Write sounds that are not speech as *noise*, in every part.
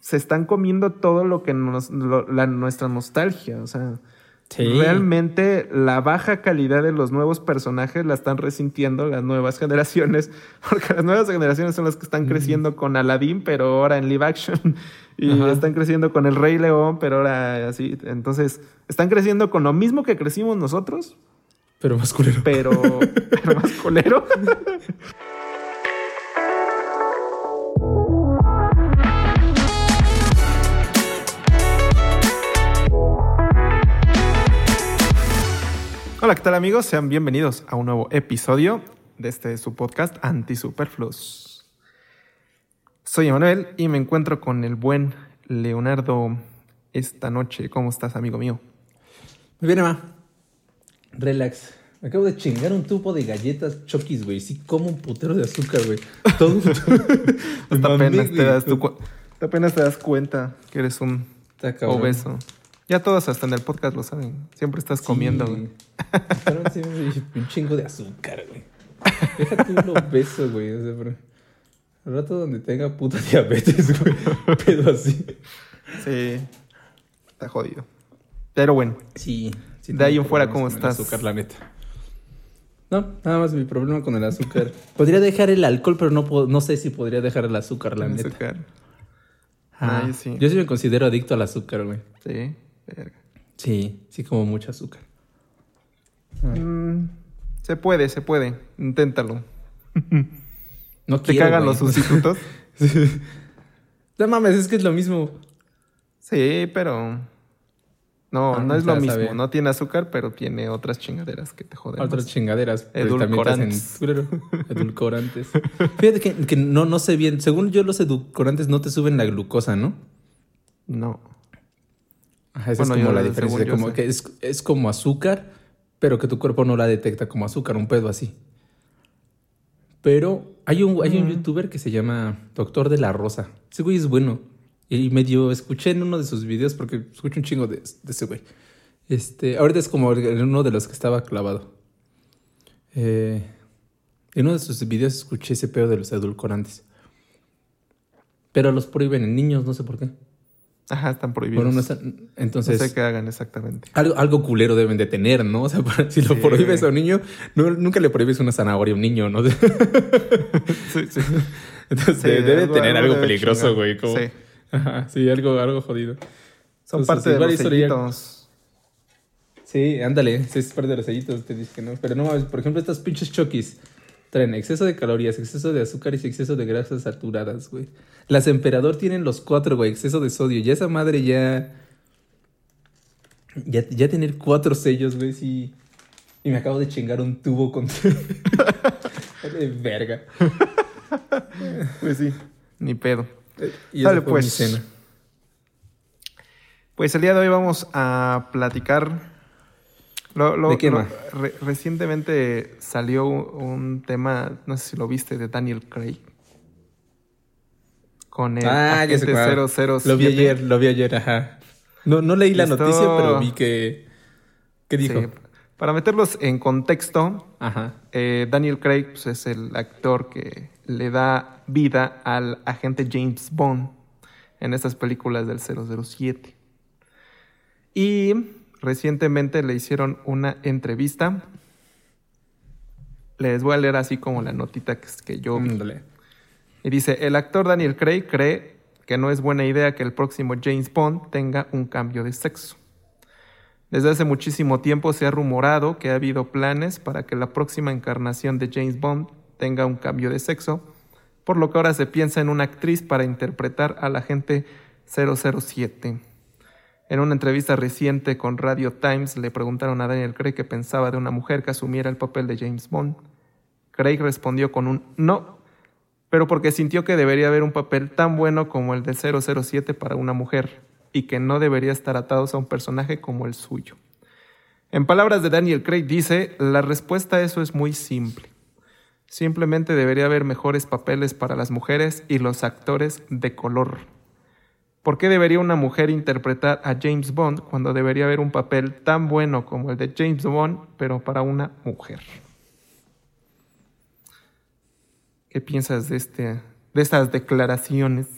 se están comiendo todo lo que nos, la, nuestra nostalgia. O sea, realmente la baja calidad de los nuevos personajes la están resintiendo las nuevas generaciones, *laughs* porque las nuevas generaciones son las que están creciendo con Aladdin, pero ahora en live action, *laughs* y están creciendo con el Rey León, pero ahora así. Entonces, están creciendo con lo mismo que crecimos nosotros. Pero más culero. Pero, *laughs* pero más culero. Hola, ¿qué tal amigos? Sean bienvenidos a un nuevo episodio de este su podcast Anti Superfluos. Soy Emanuel y me encuentro con el buen Leonardo esta noche. ¿Cómo estás, amigo mío? Muy bien, Emma. Relax. Me acabo de chingar un tubo de galletas chokis, güey. Sí, como un putero de azúcar, güey. Todo. *laughs* Hasta apenas, te das apenas te das cuenta que eres un obeso. Ya todos hasta en el podcast lo saben. Siempre estás comiendo, güey. Sí, un chingo de azúcar, güey. Déjate un beso, güey. O sea, pero... Al rato donde tenga puta *laughs* diabetes, güey. Pero así. Sí. Está jodido. Pero bueno. Sí. de ahí en fuera, ¿cómo estás? azúcar, la neta. No, nada más mi problema con el azúcar. podría dejar el alcohol, pero no, no sé si podría dejar el azúcar, la neta. Azúcar. Ah, sí. Yo sí me considero adicto al azúcar, güey. Sí. Sí, sí como mucho azúcar. Mm, se puede, se puede. Inténtalo. No ¿Te cagan los sustitutos? *laughs* No mames, es que es lo mismo. Sí, pero... No, ah, no es lo mismo. No tiene azúcar, pero tiene otras chingaderas que te joden. Otras chingaderas. Edulcorantes. *laughs* edulcorantes. Fíjate que, que, no, no sé bien. Según yo, los edulcorantes no te suben la glucosa, ¿no? No esa es como la diferencia. Como que es, como azúcar, pero que tu cuerpo no la detecta como azúcar, un pedo así. Pero hay un, hay un youtuber que se llama Doctor de la Rosa. Ese güey es bueno. Y medio escuché en uno de sus videos, porque escucho un chingo de, ese güey. Este, ahorita es como uno de los que estaba clavado. Eh, en uno de sus videos escuché ese pedo de los edulcorantes. Pero los prohíben en niños, no sé por qué. Ajá, están prohibidos. no entonces. No sé qué hagan exactamente. Algo, algo culero deben de tener, ¿no? O sea, *laughs* si lo prohíbes a un niño, nunca le prohíbes una zanahoria a un niño, ¿no? *laughs* sí, sí. Entonces debe tener algo, peligroso, güey. Sí. Ajá, sí, algo, algo jodido. Son parte de los sellitos. Sí, ándale, sí, es parte de los sellitos, te que no. Pero no, por ejemplo, estas pinches chokis traen exceso de calorías, exceso de azúcares y exceso de grasas saturadas, güey. Las emperador tienen los cuatro, güey, exceso de sodio. Ya esa madre ya. Ya, ya tener cuatro sellos, güey, sí. Y me acabo de chingar un tubo con. *laughs* de verga. pues sí, ni pedo. Eh, y Dale, pues. Mi cena. Pues el día de hoy vamos a platicar ¿De qué más? recientemente salió un tema, no sé si lo viste, de Daniel Craig. Con el ah, agente 007. Lo vi ayer, lo vi ayer, ajá. No, no leí la noticia, pero vi que... ¿Qué dijo? Para meterlos en contexto, eh, Daniel Craig pues, es el actor que le da vida al agente James Bond en estas películas del 007. Y recientemente le hicieron una entrevista. Les voy a leer así como la notita que, yo vi. Y dice, el actor Daniel Craig cree que no es buena idea que el próximo James Bond tenga un cambio de sexo. Desde hace muchísimo tiempo se ha rumorado que ha habido planes para que la próxima encarnación de James Bond tenga un cambio de sexo, por lo que ahora se piensa en una actriz para interpretar al agente 007. En una entrevista reciente con Radio Times le preguntaron a Daniel Craig qué pensaba de una mujer que asumiera el papel de James Bond. Craig respondió con un no, pero porque sintió que debería haber un papel tan bueno como el de 007 para una mujer y que no debería estar atados a un personaje como el suyo. En palabras de Daniel Craig dice, la respuesta a eso es muy simple. Simplemente debería haber mejores papeles para las mujeres y los actores de color. ¿Por qué debería una mujer interpretar a James Bond cuando debería haber un papel tan bueno como el de James Bond, pero para una mujer? ¿Qué piensas de, este, de estas declaraciones?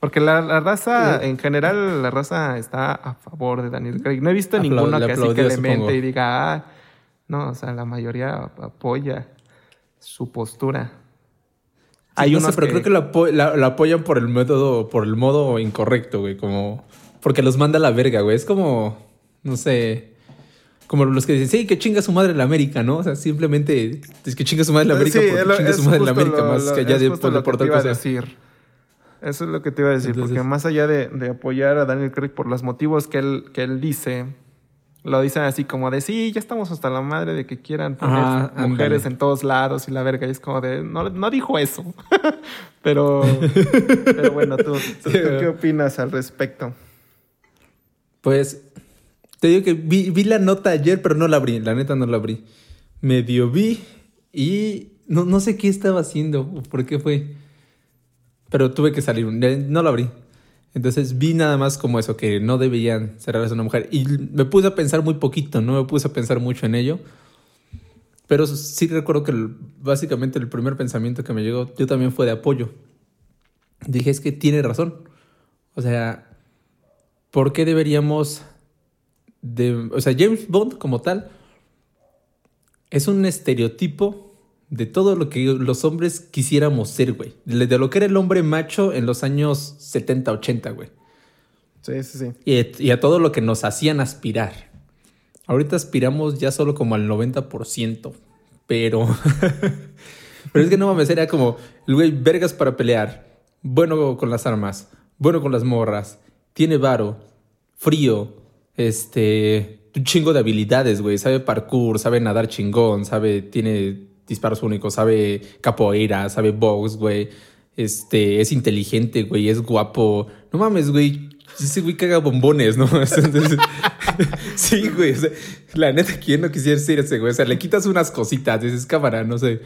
Porque la, raza, en general, la raza está a favor de Daniel Craig. No he visto ninguna que así que le mente y diga, ah, no, o sea, la mayoría apoya su postura. Hay unos pero creo que la, apoyan por el método, por el modo incorrecto, güey, como porque los manda a la verga, güey. Es como, no sé, como los que dicen, sí, que chinga su madre la América, ¿no? O sea, simplemente es que chinga su madre la América porque chinga su madre la América más que allá de, por, por otra cosa. Decir. Eso es lo que te iba a decir, porque más allá de, de, apoyar a Daniel Craig por los motivos que él, que él dice, lo dicen así como de, sí, ya estamos hasta la madre de que quieran poner mujeres en todos lados y la verga. Y es como de, no, no dijo eso. *laughs* pero, pero bueno, ¿tú, tú, qué opinas al respecto? Pues te digo que vi, vi, la nota ayer, pero no la abrí. La neta no la abrí. Medio vi y no, no sé qué estaba haciendo o por qué fue. Pero tuve que salir. No la abrí. Entonces vi nada más como eso, que no debían cerrarse a una mujer. Y me puse a pensar muy poquito, no me puse a pensar mucho en ello. Pero sí recuerdo que básicamente el primer pensamiento que me llegó, yo también fue de apoyo. Dije, es que tiene razón. O sea, ¿por qué deberíamos de... O sea, James Bond como tal es un estereotipo de todo lo que los hombres quisiéramos ser, güey. De lo que era el hombre macho en los años 70, 80, güey. Sí, sí, sí. Y, a todo lo que nos hacían aspirar. Ahorita aspiramos ya solo como al 90%, pero... *laughs* pero es que no mames, era como el güey vergas para pelear, bueno con las armas, bueno con las morras, tiene varo, frío, este, un chingo de habilidades, güey, sabe parkour, sabe nadar chingón, sabe, tiene disparos únicos, sabe capoeira, sabe box, güey. Este, es inteligente, güey, es guapo. No mames, güey. Ese güey caga bombones, ¿no? *laughs* *laughs* sí, güey. la neta, ¿quién no quisiera ser ese güey? O sea, le quitas unas cositas, dices, cámara, no sé.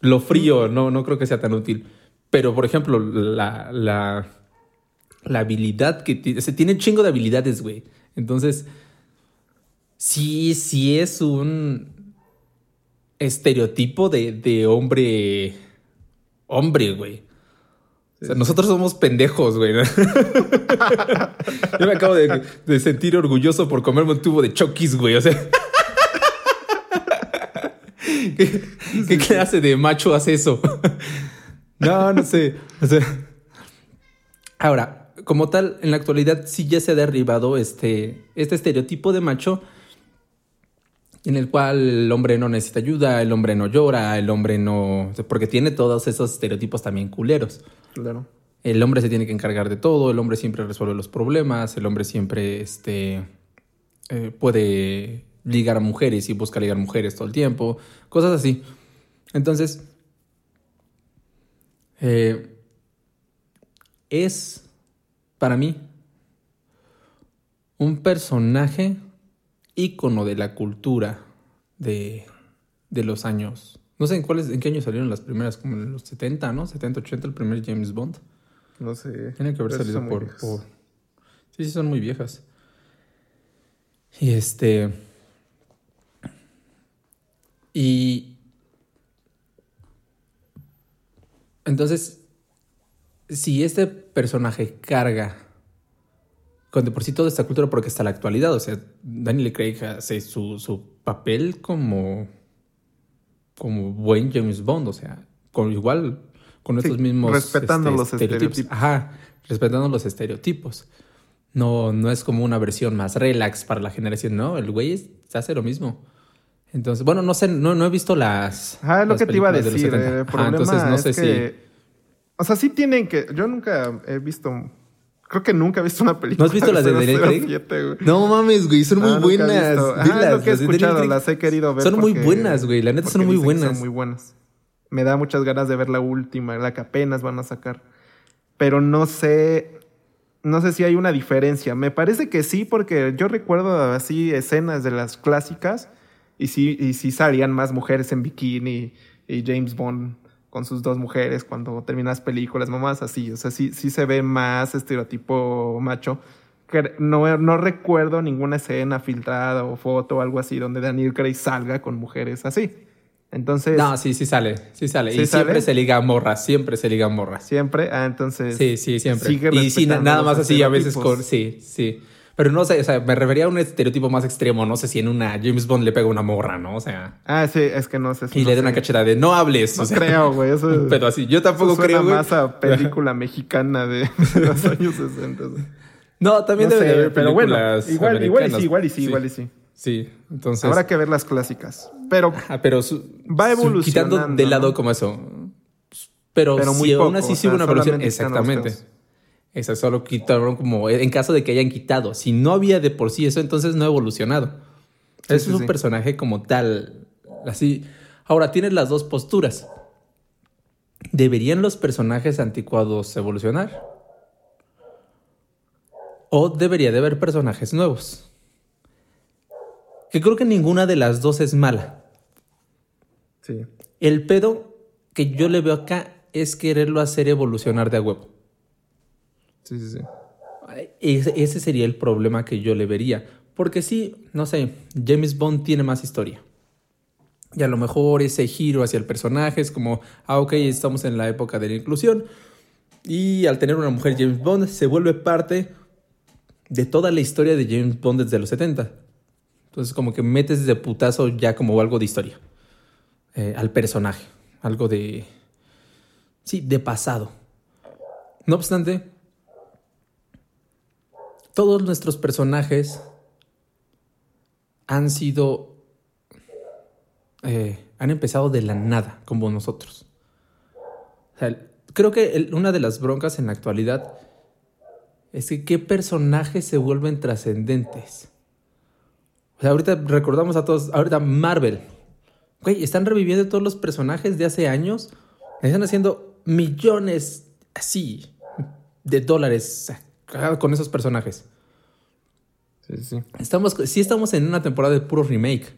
Lo frío, no, no creo que sea tan útil. Pero, por ejemplo, la, la, la habilidad que tiene. Se tiene chingo de habilidades, güey. Entonces, sí, sí es un estereotipo de, hombre. Hombre, güey. O sea, nosotros somos pendejos, güey. *laughs* Yo me acabo de, sentir orgulloso por comerme un tubo de chokis, güey. O sea. *laughs* ¿Qué, clase de macho hace eso? no, no sé. O sea. Ahora, como tal, en la actualidad sí ya se ha derribado este, este estereotipo de macho en el cual el hombre no necesita ayuda, el hombre no llora, el hombre no... Porque tiene todos esos estereotipos también culeros. Claro. El hombre se tiene que encargar de todo, el hombre siempre resuelve los problemas, el hombre siempre este, eh, puede ligar a mujeres y busca ligar mujeres todo el tiempo, cosas así. Entonces, eh, es para mí un personaje ícono de la cultura de, los años. No sé en cuáles, en qué año salieron las primeras, como en los 70, ¿no? 70, 80, el primer James Bond. No sé. Tienen que haber salido por, Sí, sí, son muy viejas. Y este. Y. Entonces, si este personaje carga con de por sí toda esta cultura porque está la actualidad. O sea, Daniel Craig hace su, papel como, como buen James Bond. O sea, con igual con estos mismos respetando este, los estereotipos. Ajá, respetando los estereotipos. No, no es como una versión más relax para la generación, no. El güey hace lo mismo. Entonces, bueno, no sé, no, no he visto las. Ah, es lo que te iba a decir. El entonces no sé si. O sea, sí tienen que. Yo nunca he visto Creo que nunca he visto una película. ¿No has visto las de Daniel Craig? No mames, güey, son muy buenas. Ah, lo que he escuchado, las he querido ver. Son muy buenas, güey, la neta son muy buenas. Son muy buenas. Me da muchas ganas de ver la última, la que apenas van a sacar. Pero no sé, no sé si hay una diferencia. Me parece que sí, porque yo recuerdo así escenas de las clásicas y sí, y sí salían más mujeres en bikini y James Bond con sus dos mujeres cuando terminas películas, mamás así. O sea, sí, sí se ve más estereotipo macho. No, no recuerdo ninguna escena filtrada o foto o algo así donde Daniel Craig salga con mujeres así. Entonces. No, sí, sí sale. Sí sale. y siempre se liga a morra. Siempre se liga a morra. Siempre. Ah, entonces. Sí, sí, siempre. y sí, nada más así a veces con. Sí, sí. Pero no sé, o sea, me refería a un estereotipo más extremo. No sé si en una James Bond le pega una morra, ¿no? O sea. Ah, sí, es que no sé. y le da una cachera de no hables. No creo, güey. Eso, *laughs* pero así, yo tampoco eso creo. más a película mexicana de *laughs* los años 60. No, también debe haber Pero bueno, igual, igual y sí, igual y sí, igual y sí. Sí, entonces. Habrá que ver las clásicas. Pero. pero va evolucionando. Quitando de lado como eso. Pero, pero si aún así sí hubo una evolución. Exactamente. Eso solo quitaron como en caso de que hayan quitado. Si no había de por sí eso, entonces no ha evolucionado. es un personaje como tal. Así. Ahora, tienes las dos posturas. ¿Deberían los personajes anticuados evolucionar? ¿O debería de haber personajes nuevos? Que creo que ninguna de las dos es mala. Sí. El pedo que yo le veo acá es quererlo hacer evolucionar de a huevo. Sí, sí, sí. Ese, sería el problema que yo le vería. Porque sí, no sé, James Bond tiene más historia. Y a lo mejor ese giro hacia el personaje es como, ah, ok, estamos en la época de la inclusión. Y al tener una mujer James Bond, se vuelve parte de toda la historia de James Bond desde los 70. Entonces, como que metes de putazo ya como algo de historia eh, al personaje, algo de. Sí, de pasado. No obstante, todos nuestros personajes han sido, eh, han empezado de la nada, como nosotros. creo que una de las broncas en la actualidad es que qué personajes se vuelven trascendentes. O sea, ahorita recordamos a todos, ahorita Marvel. Güey, están reviviendo todos los personajes de hace años. Están haciendo millones así de dólares con esos personajes. Sí, sí. Estamos, sí estamos en una temporada de puro remake.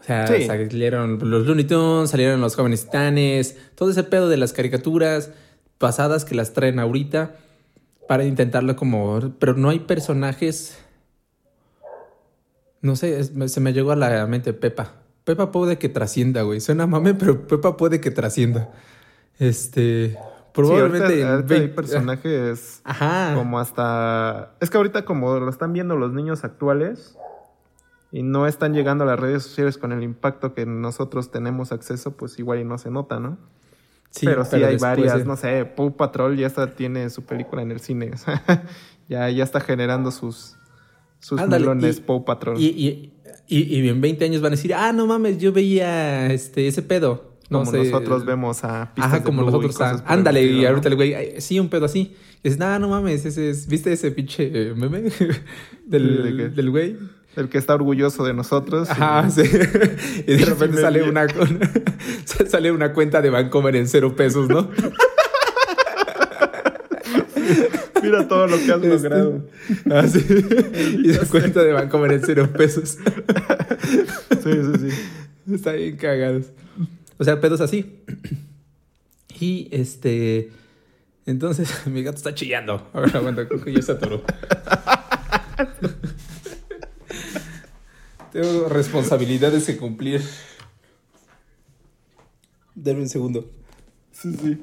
O sea, salieron los Looney Tunes, salieron los jóvenes titanes, todo ese pedo de las caricaturas pasadas que las traen ahorita para intentarlo como... Pero no hay personajes... No sé, se me llegó a la mente Pepa. Pepa puede que trascienda, güey. Suena mame, pero Pepa puede que trascienda. Este... Probablemente hay personajes *laughs* Ajá. como hasta... Es que ahorita como lo están viendo los niños actuales y no están llegando a las redes sociales con el impacto que nosotros tenemos acceso, pues igual y no se nota, ¿no? Sí, pero sí hay varias, no sé, Paw Patrol ya está, tiene su película en el cine, *laughs* ya, ya está generando sus, sus melones Paw Patrol. Y, y, y, en 20 años van a decir, ah, no mames, yo veía este, ese pedo. Como nosotros vemos a pistas Ajá, como nosotros. ándale, y ahorita el güey, sí, un pedo así. Y dices, no, no mames, ese es, ¿viste ese pinche meme *laughs* del, del güey? El que está orgulloso de nosotros. Ajá, sí. *laughs* Y de repente sale una, *laughs* sale una cuenta de Vancomer en cero pesos, ¿no? Mira todo lo que has este, logrado. Ah, sí. Y la cuenta de Vancomer en cero pesos. Sí, sí, sí. Está bien cagados. O sea, pedos así. *clears throat* Y este. Entonces, *laughs* mi gato está chillando. Ahora aguanta, creo que ya se atoró. *laughs* Tengo responsabilidades que cumplir. Dame un segundo. Sí, sí.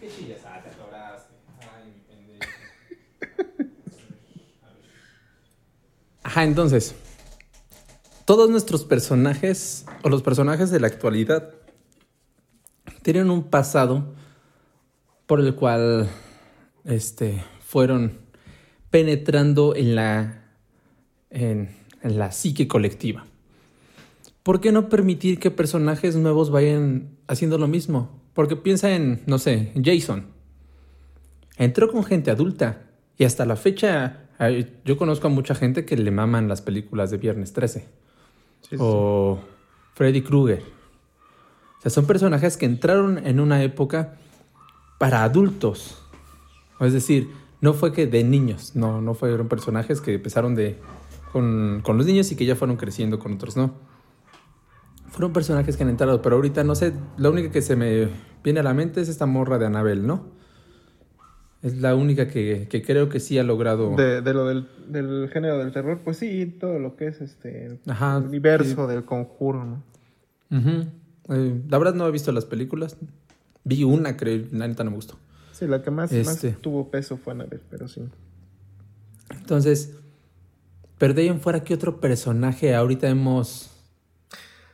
¿Qué chillas? Ah, te atoraste. Ay, mi pendejo. *laughs* Ajá, entonces. Todos nuestros personajes, o los personajes de la actualidad, tienen un pasado por el cual este, fueron penetrando en la. En, en la psique colectiva. ¿Por qué no permitir que personajes nuevos vayan haciendo lo mismo? Porque piensa en, no sé, Jason. Entró con gente adulta y hasta la fecha yo conozco a mucha gente que le maman las películas de Viernes 13. O Freddy Krueger. O sea, son personajes que entraron en una época para adultos. Es decir, no fue que de niños, no, no fueron personajes que empezaron de con, los niños y que ya fueron creciendo con otros, ¿no? Fueron personajes que han entrado, pero ahorita no sé, la única que se me viene a la mente es esta morra de Anabel, ¿no? Es la única que, creo que sí ha logrado. De, lo del, género del terror, pues sí, todo lo que es este. el universo del conjuro, ¿no? Eh, la verdad no he visto las películas. Vi una, creo, la neta no me gustó. Sí, la que más, este. tuvo peso fue Annabelle, pero sí. Entonces, pero de ahí en fuera, ¿qué otro personaje ahorita hemos...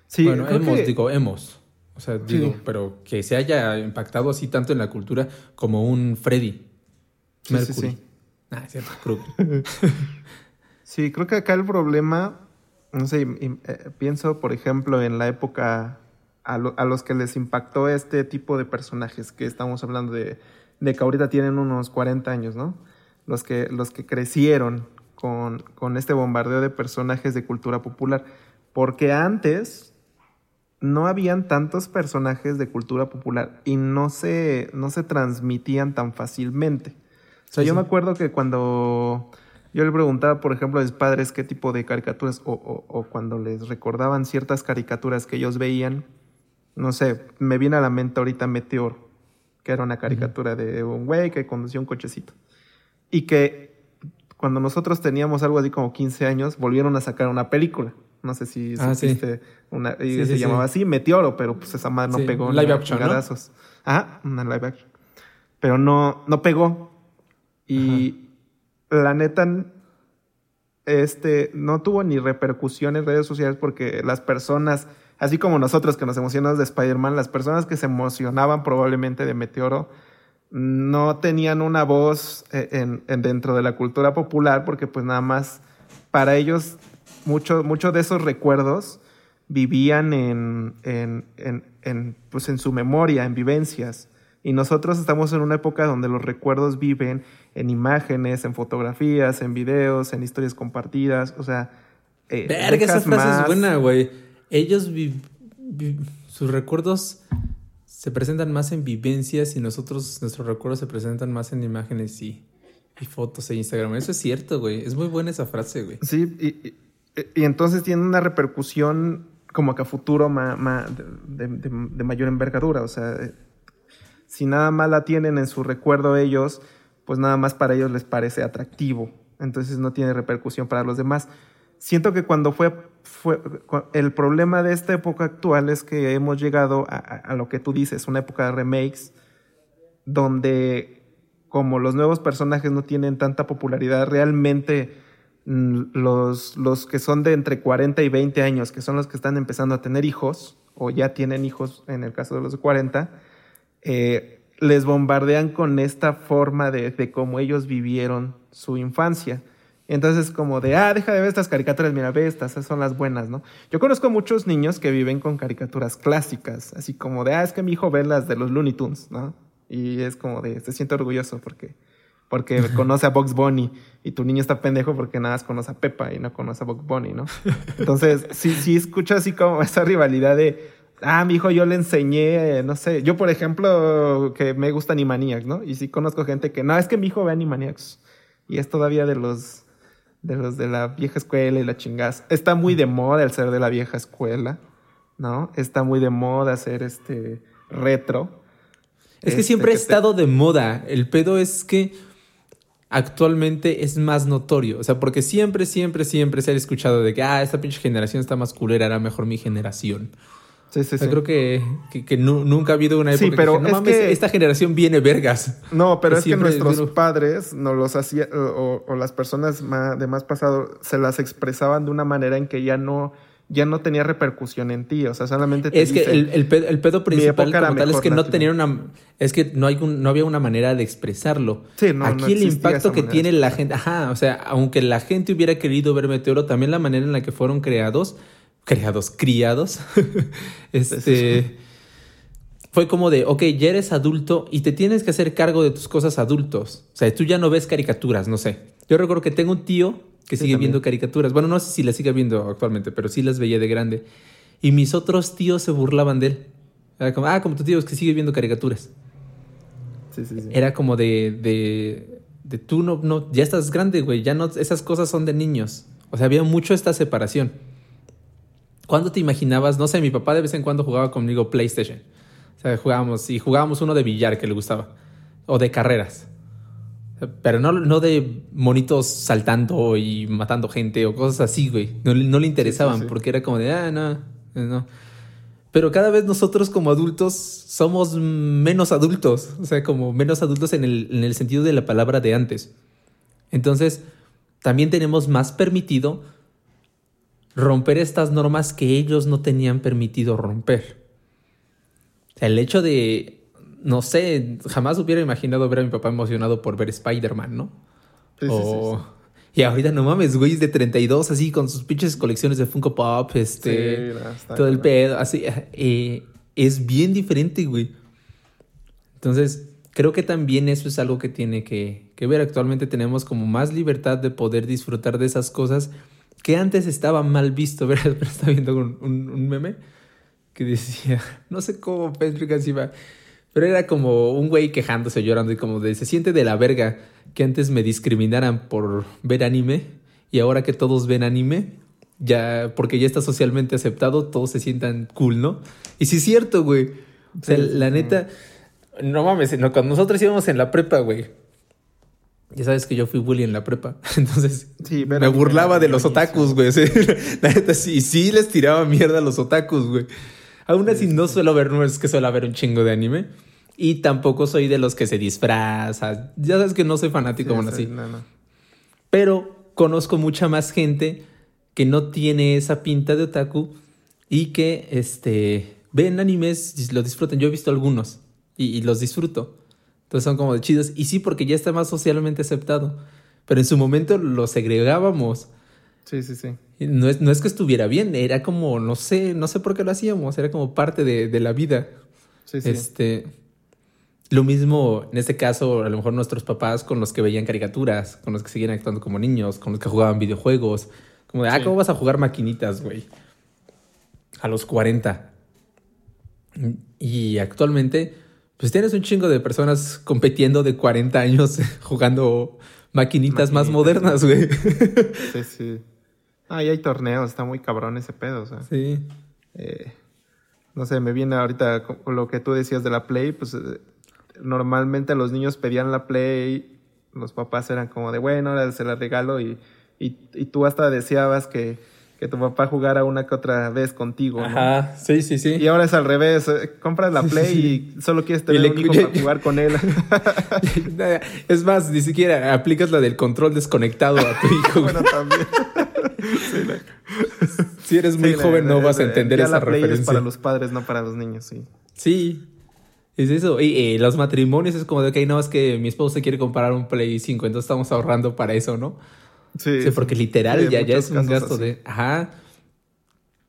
Sí, bueno, hemos, digo, hemos. O sea, digo, pero que se haya impactado así tanto en la cultura como un Freddy. Mercury. Sí, sí, Ah, cierto, *laughs* sí, creo que acá el problema, no sé, eh, pienso, por ejemplo, en la época a, los que les impactó este tipo de personajes que estamos hablando de, de, que ahorita tienen unos 40 años, ¿no? Los que, los que crecieron con, con este bombardeo de personajes de cultura popular. Porque antes no habían tantos personajes de cultura popular y no se, no se transmitían tan fácilmente. O sea, yo me acuerdo que cuando yo le preguntaba, por ejemplo, a mis padres qué tipo de caricaturas o, o, cuando les recordaban ciertas caricaturas que ellos veían, no sé, me viene a la mente ahorita Meteor, que era una caricatura de un güey que conducía un cochecito. Y que cuando nosotros teníamos algo así como 15 años, volvieron a sacar una película. No sé si ah, una, y se llamaba así, Meteoro, pero pues esa madre no pegó. Live action, ¿no? Ajá, una live action. Pero no, no pegó. Y la neta, este, no tuvo ni repercusión en redes sociales porque las personas, así como nosotros que nos emocionamos de Spider-Man, las personas que se emocionaban probablemente de Meteoro, no tenían una voz eh, en, dentro de la cultura popular porque pues nada más para ellos muchos mucho de esos recuerdos vivían en, en, en, pues en su memoria, en vivencias. Y nosotros estamos en una época donde los recuerdos viven en imágenes, en fotografías, en videos, en historias compartidas. O sea, eh, Verga, esa frase es buena, güey. Ellos, sus recuerdos se presentan más en vivencias y nosotros, nuestros recuerdos se presentan más en imágenes y, y fotos e Instagram. Eso es cierto, güey. Es muy buena esa frase, güey. Sí, y, y, entonces tiene una repercusión como que a futuro de, de, mayor envergadura. O sea, si nada más la tienen en su recuerdo ellos, pues nada más para ellos les parece atractivo. Entonces no tiene repercusión para los demás. Siento que cuando fue fue, el problema de esta época actual es que hemos llegado a, lo que tú dices, una época de remakes, donde como los nuevos personajes no tienen tanta popularidad, realmente mm, los, los que son de entre 40 y 20 años, que son los que están empezando a tener hijos, o ya tienen hijos en el caso de los de 40, eh, les bombardean con esta forma de, de cómo ellos vivieron su infancia. Entonces, como de, ah, deja de ver estas caricaturas, mira, ve estas, esas son las buenas, ¿no? Yo conozco muchos niños que viven con caricaturas clásicas, así como de, ah, es que mi hijo ve las de los Looney Tunes, ¿no? Y es como de, se siente orgulloso porque, porque *laughs* conoce a Bugs Bunny y tu niño está pendejo porque nada más conoce a Peppa y no conoce a Bugs Bunny, ¿no? Entonces, sí, sí escucho así como esa rivalidad de, ah, mi hijo yo le enseñé, no sé, yo por ejemplo, que me gusta Animaniacs, ¿no? Y sí conozco gente que, no, es que mi hijo ve Animaniacs y es todavía de los de los de la vieja escuela y la chingaz. Está muy de moda el ser de la vieja escuela, ¿no? Está muy de moda ser este retro. Es que siempre ha estado de moda. El pedo es que actualmente es más notorio. O sea, porque siempre, siempre, siempre se ha escuchado de que, ah, esta pinche generación está más culera, era mejor mi generación. Sí, sí, sí. creo que, que, nunca ha habido una época sí, pero que no mames, esta generación viene vergas. No, *laughs* pero es que nuestros padres no los hacían, o, las personas de más pasado se las expresaban de una manera en que ya no, ya no tenía repercusión en ti. O sea, solamente te Es que el, el, pedo, principal como tal es que no tenía una. Es que no, hay no había una manera de expresarlo. Sí, no, Aquí el impacto que tiene la gente. Ajá, o sea, aunque la gente hubiera querido ver Meteoro, también la manera en la que fueron creados creados, criados, *laughs* este, fue como de, ok, ya eres adulto y te tienes que hacer cargo de tus cosas adultos. O sea, tú ya no ves caricaturas, no sé. Yo recuerdo que tengo un tío que sigue viendo caricaturas. Bueno, no sé si las sigue viendo actualmente, pero sí las veía de grande. Y mis otros tíos se burlaban de él. Era como, ah, como tu tío es que sigue viendo caricaturas. Sí, sí, sí. Era como de, de, de tú no, no, ya estás grande, güey, ya no, esas cosas son de niños. O sea, había mucho esta separación. ¿Cuándo te imaginabas? No sé, mi papá de vez en cuando jugaba conmigo PlayStation. O sea, jugábamos y jugábamos uno de billar que le gustaba. O de carreras. Pero no, no de monitos saltando y matando gente o cosas así, güey. No, le interesaban porque era como de, ah, no, no. Pero cada vez nosotros como adultos somos menos adultos, o sea, como menos adultos en el, en el sentido de la palabra de antes. Entonces, también tenemos más permitido romper estas normas que ellos no tenían permitido romper. O sea, el hecho de, no sé, jamás hubiera imaginado ver a mi papá emocionado por ver Spider-Man, ¿no? Sí, sí, sí, y ahorita no mames, güey, es de 32, así con sus pinches colecciones de Funko Pop, este, todo el pedo, así. Eh, es bien diferente, güey. Entonces, creo que también eso es algo que tiene que, ver. Actualmente tenemos como más libertad de poder disfrutar de esas cosas que antes estaba mal visto. *laughs* Ver, estaba viendo un, un, meme que decía, *laughs* no sé cómo Pedro iba, pero era como un güey quejándose, llorando y como de, se siente de la verga que antes me discriminaran por ver anime y ahora que todos ven anime, ya, porque ya está socialmente aceptado, todos se sientan cool, ¿no? Y sí es cierto, güey. O sea, la neta, no mames, no, cuando nosotros íbamos en la prepa, güey. Ya sabes que yo fui bully en la prepa. *laughs* Entonces me burlaba de los otakus, güey. *laughs* La neta, sí, sí les tiraba mierda a los otakus, güey. Aún así no suelo ver, no es que suelo ver un chingo de anime. Y tampoco soy de los que se disfraza. Ya sabes que no soy fanático, bueno, así. Pero conozco mucha más gente que no tiene esa pinta de otaku y que este, ven animes y lo disfrutan. Yo he visto algunos y, los disfruto. Entonces son como de chidos. Y sí, porque ya está más socialmente aceptado. Pero en su momento lo segregábamos. Sí, sí, sí. No es, no es que estuviera bien, era como, no sé, no sé por qué lo hacíamos, era como parte de, de la vida. Sí, sí. Este, lo mismo, en este caso, a lo mejor nuestros papás con los que veían caricaturas, con los que seguían actuando como niños, con los que jugaban videojuegos. Como de, ah, ¿cómo vas a jugar maquinitas, güey? A los 40. Y actualmente, pues tienes un chingo de personas compitiendo de 40 años *laughs* jugando maquinitas, más modernas, güey. Sí, sí. Ah, y hay torneos, está muy cabrón ese pedo, o sea. Sí. Eh, no sé, me viene ahorita con lo que tú decías de la Play, pues eh, normalmente los niños pedían la Play, los papás eran como de, bueno, ahora se la regalo y, y, tú hasta deseabas que, que, tu papá jugara una que otra vez contigo. Ajá, sí, sí, sí. Y ahora es al revés, eh, compras la Play y solo quieres tener un hijo *laughs* para jugar con él. *laughs* es más, ni siquiera aplicas la del control desconectado a tu hijo. *laughs* bueno, también. si eres muy joven no vas a entender esa la Play referencia. Es para los padres, no para los niños, sí. Sí, es eso. Y, los matrimonios es como de, ok, no, es que mi esposo se quiere comprar un Play 5, entonces estamos ahorrando para eso, ¿no? Sí. porque literal ya, ya es un gasto de. Ajá.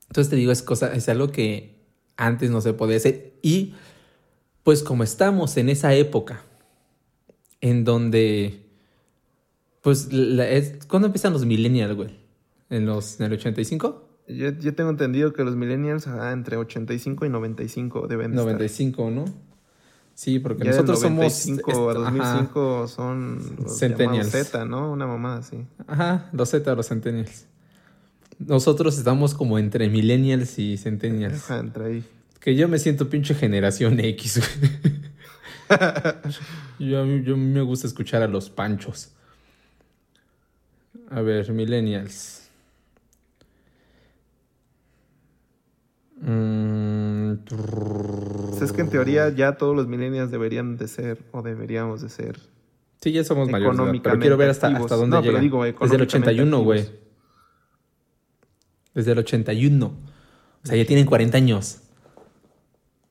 Entonces te digo, es cosa, es algo que antes no se podía hacer. Y pues como estamos en esa época en donde. Pues, es, ¿cuándo empiezan los millennials, güey? ¿En, los, ¿En el 85? Yo, yo tengo entendido que los millennials, entre 85 y 95 deben 95, ¿no? Sí, porque nosotros somos. 95 a 2005 son los Centennials. Z, ¿no? Una mamada así. Ajá, los Z, los Centennials. Nosotros estamos como entre Millennials y Centennials. Ajá, entre ahí. Que yo me siento pinche generación X, *laughs* yo, yo me gusta escuchar a los panchos. A ver, Millennials. Mm, es que en teoría ya todos los millennials deberían de ser o deberíamos de ser. Sí, ya somos mayores, pero quiero ver hasta, hasta dónde no, llega. Digo, Desde el 81, güey. Desde el 81. O sea, ya tienen 40 años.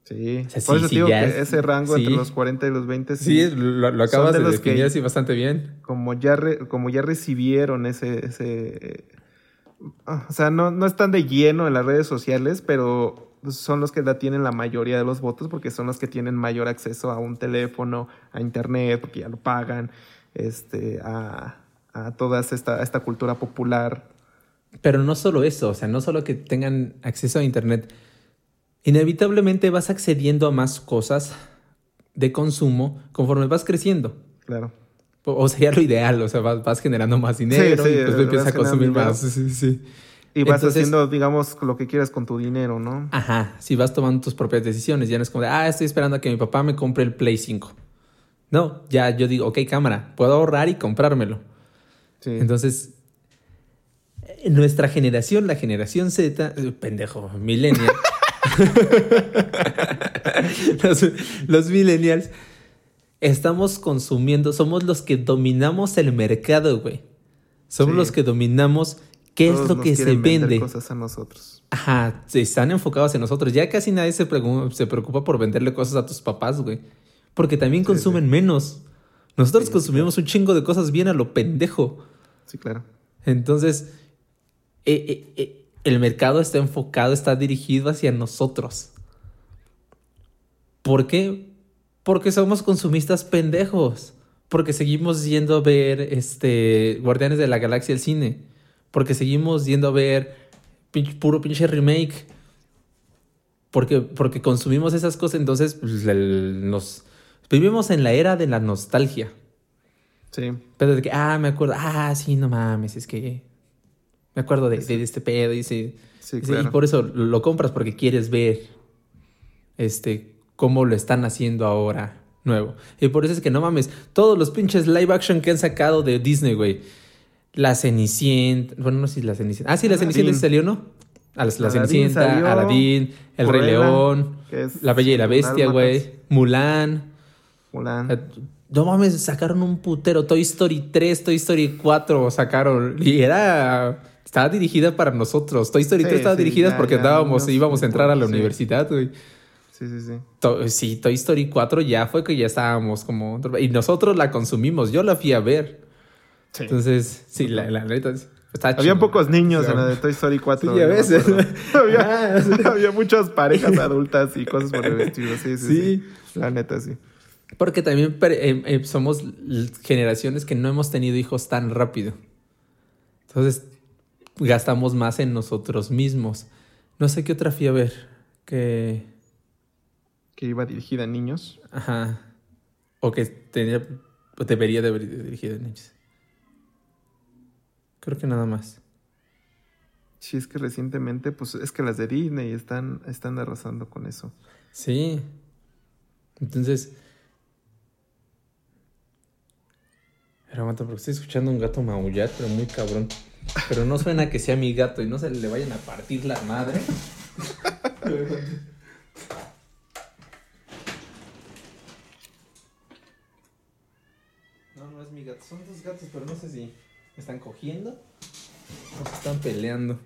Sí. Por eso digo que ese rango entre los 40 y los 20 sí, sí lo, acabas de, definir así bastante bien. Como ya, como ya recibieron ese, ese Ah, o sea, no, no están de lleno en las redes sociales, pero son los que la tienen la mayoría de los votos porque son los que tienen mayor acceso a un teléfono, a internet, porque ya lo pagan, este, a, a toda esta, esta cultura popular. Pero no solo eso, o sea, no solo que tengan acceso a internet, inevitablemente vas accediendo a más cosas de consumo conforme vas creciendo. Claro. O sería lo ideal, o sea, vas, generando más dinero y pues empiezas a consumir más. Sí, sí. Y vas haciendo, digamos, lo que quieras con tu dinero, ¿no? Ajá, si vas tomando tus propias decisiones, ya no es como de, ah, estoy esperando a que mi papá me compre el Play 5. No, ya yo digo, ok, cámara, puedo ahorrar y comprármelo. Sí. Entonces, nuestra generación, la generación Z, pendejo, millennial. *laughs* los, millennials estamos consumiendo, somos los que dominamos el mercado, güey. Somos los que dominamos qué es lo que se vende. cosas a nosotros. Ajá, están enfocados en nosotros. Ya casi nadie se, preocupa, por venderle cosas a tus papás, güey. Porque también consumen menos. Nosotros consumimos un chingo de cosas bien a lo pendejo. Sí, claro. Entonces, eh, eh, eh, el mercado está enfocado, está dirigido hacia nosotros. ¿Por qué? Porque somos consumistas pendejos. Porque seguimos yendo a ver este Guardianes de la Galaxia al cine. Porque seguimos yendo a ver puro pinche remake. Porque, porque consumimos esas cosas, entonces pues, nos vivimos en la era de la nostalgia. Sí. Pero de que, ah, me acuerdo, ah, sí, no mames, es que me acuerdo de, este pedo. Y, sí, y por eso lo compras porque quieres ver este, cómo lo están haciendo ahora nuevo. Y por eso es que no mames, todos los pinches live action que han sacado de Disney, güey. La Cenicienta, bueno, no sé si la Cenicienta. Ah, sí, la Cenicienta salió, ¿no? A la, Cenicienta, Aladdin, El Rey León, La Bella y la Bestia, güey. Mulan. Mulan. Eh, no mames, sacaron un putero. Toy Story 3, Toy Story 4 sacaron. Y era estaba dirigida para nosotros. Toy Story 3 estaba dirigida porque estábamos, íbamos a entrar a la universidad, güey. Sí, sí, sí. sí, Toy Story 4 ya fue que ya estábamos como... Y nosotros la consumimos, yo la fui a ver. Entonces, sí, la, la neta... Había pocos niños en la de Toy Story 4. Sí, a veces. *laughs* había, había, muchas parejas adultas y cosas por el *laughs* estilo. Sí, sí, sí. La neta, sí. Porque también eh, eh, somos generaciones que no hemos tenido hijos tan rápido. Entonces, gastamos más en nosotros mismos. No sé qué otra fui a ver que... Que iba dirigida a niños. Ajá. O que tenía... Debería de haber dirigida a niños. Creo que nada más. Sí, es que recientemente, pues es que las de Disney están, están arrasando con eso. Sí. Entonces... Pero aguanta, porque estoy escuchando un gato maullar, pero muy cabrón. Pero no suena que sea mi gato y no se le vayan a partir la madre. No, no es mi gato. Son dos gatos, pero no sé si están cogiendo o se están peleando.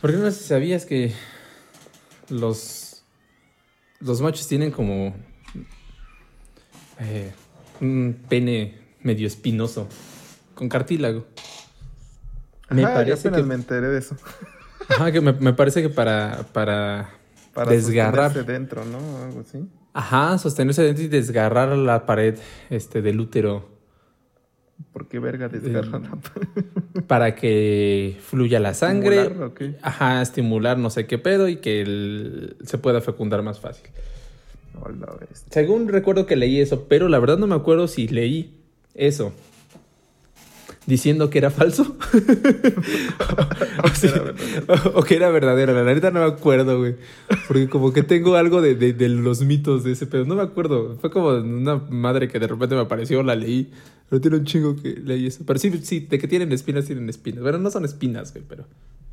Porque no sé si sabías que los, los machos tienen como eh, un pene medio espinoso, con cartílago. Me parece que me enteré de eso. Ajá, que me, parece que para, para, para desgarrar. dentro, ¿no? Algo así. Ajá, sostenerse dentro y desgarrar la pared este, del útero. ¿Por qué verga desgarrar la pared? *laughs* Para que fluya la sangre. Ajá, estimular no sé qué pedo y que se pueda fecundar más fácil. Según recuerdo que leí eso, pero la verdad no me acuerdo si leí eso. Diciendo que era falso. *laughs* o, que era verdadero. La neta no me acuerdo, güey. Porque como que tengo algo de, de, los mitos de ese pedo. No me acuerdo. Fue como una madre que de repente me apareció, la leí. Pero tiene un chingo que leí eso. Pero sí, sí, de que tienen espinas, tienen espinas. Bueno, no son espinas, güey, pero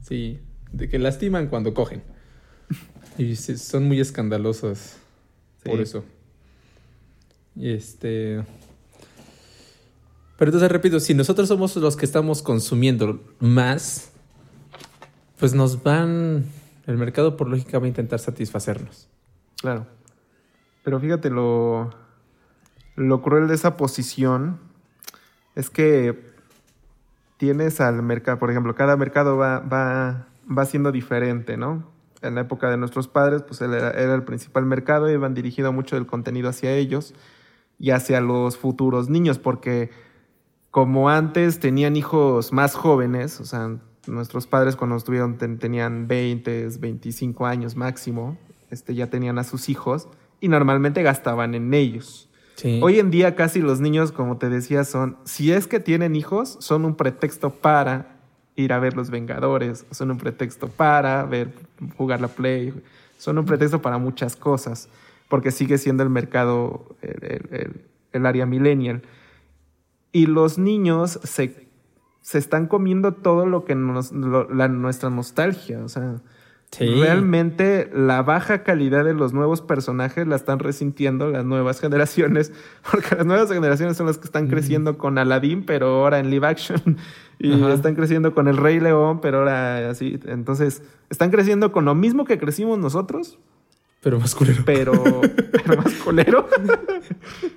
sí. De que lastiman cuando cogen. Y son muy escandalosas. Por eso. Y este. Pero entonces repito, si nosotros somos los que estamos consumiendo más, pues nos van. El mercado, por lógica, va a intentar satisfacernos. Claro. Pero fíjate, lo, lo cruel de esa posición es que tienes al mercado, por ejemplo, cada mercado va, va, va siendo diferente, ¿no? en la época de nuestros padres, pues era, era el principal mercado, y iban dirigido mucho el contenido hacia ellos y hacia los futuros niños, porque como antes tenían hijos más jóvenes, o sea, nuestros padres cuando estuvieron tenían 20, 25 años máximo, este, ya tenían a sus hijos y normalmente gastaban en ellos. Hoy en día casi los niños, como te decía, son, si es que tienen hijos, son un pretexto para ir a ver Los Vengadores, son un pretexto para ver, jugar la Play, son un pretexto para muchas cosas, porque sigue siendo el mercado, el, área millennial. Y los niños se, se están comiendo todo lo que nos, la, nuestra nostalgia. O sea, realmente la baja calidad de los nuevos personajes la están resintiendo las nuevas generaciones, *laughs* porque las nuevas generaciones son las que están creciendo con Aladdin, pero ahora en live action, *laughs* y están creciendo con el Rey León, pero ahora así. Entonces, están creciendo con lo mismo que crecimos nosotros. Pero más culero. Pero, *laughs* pero más culero.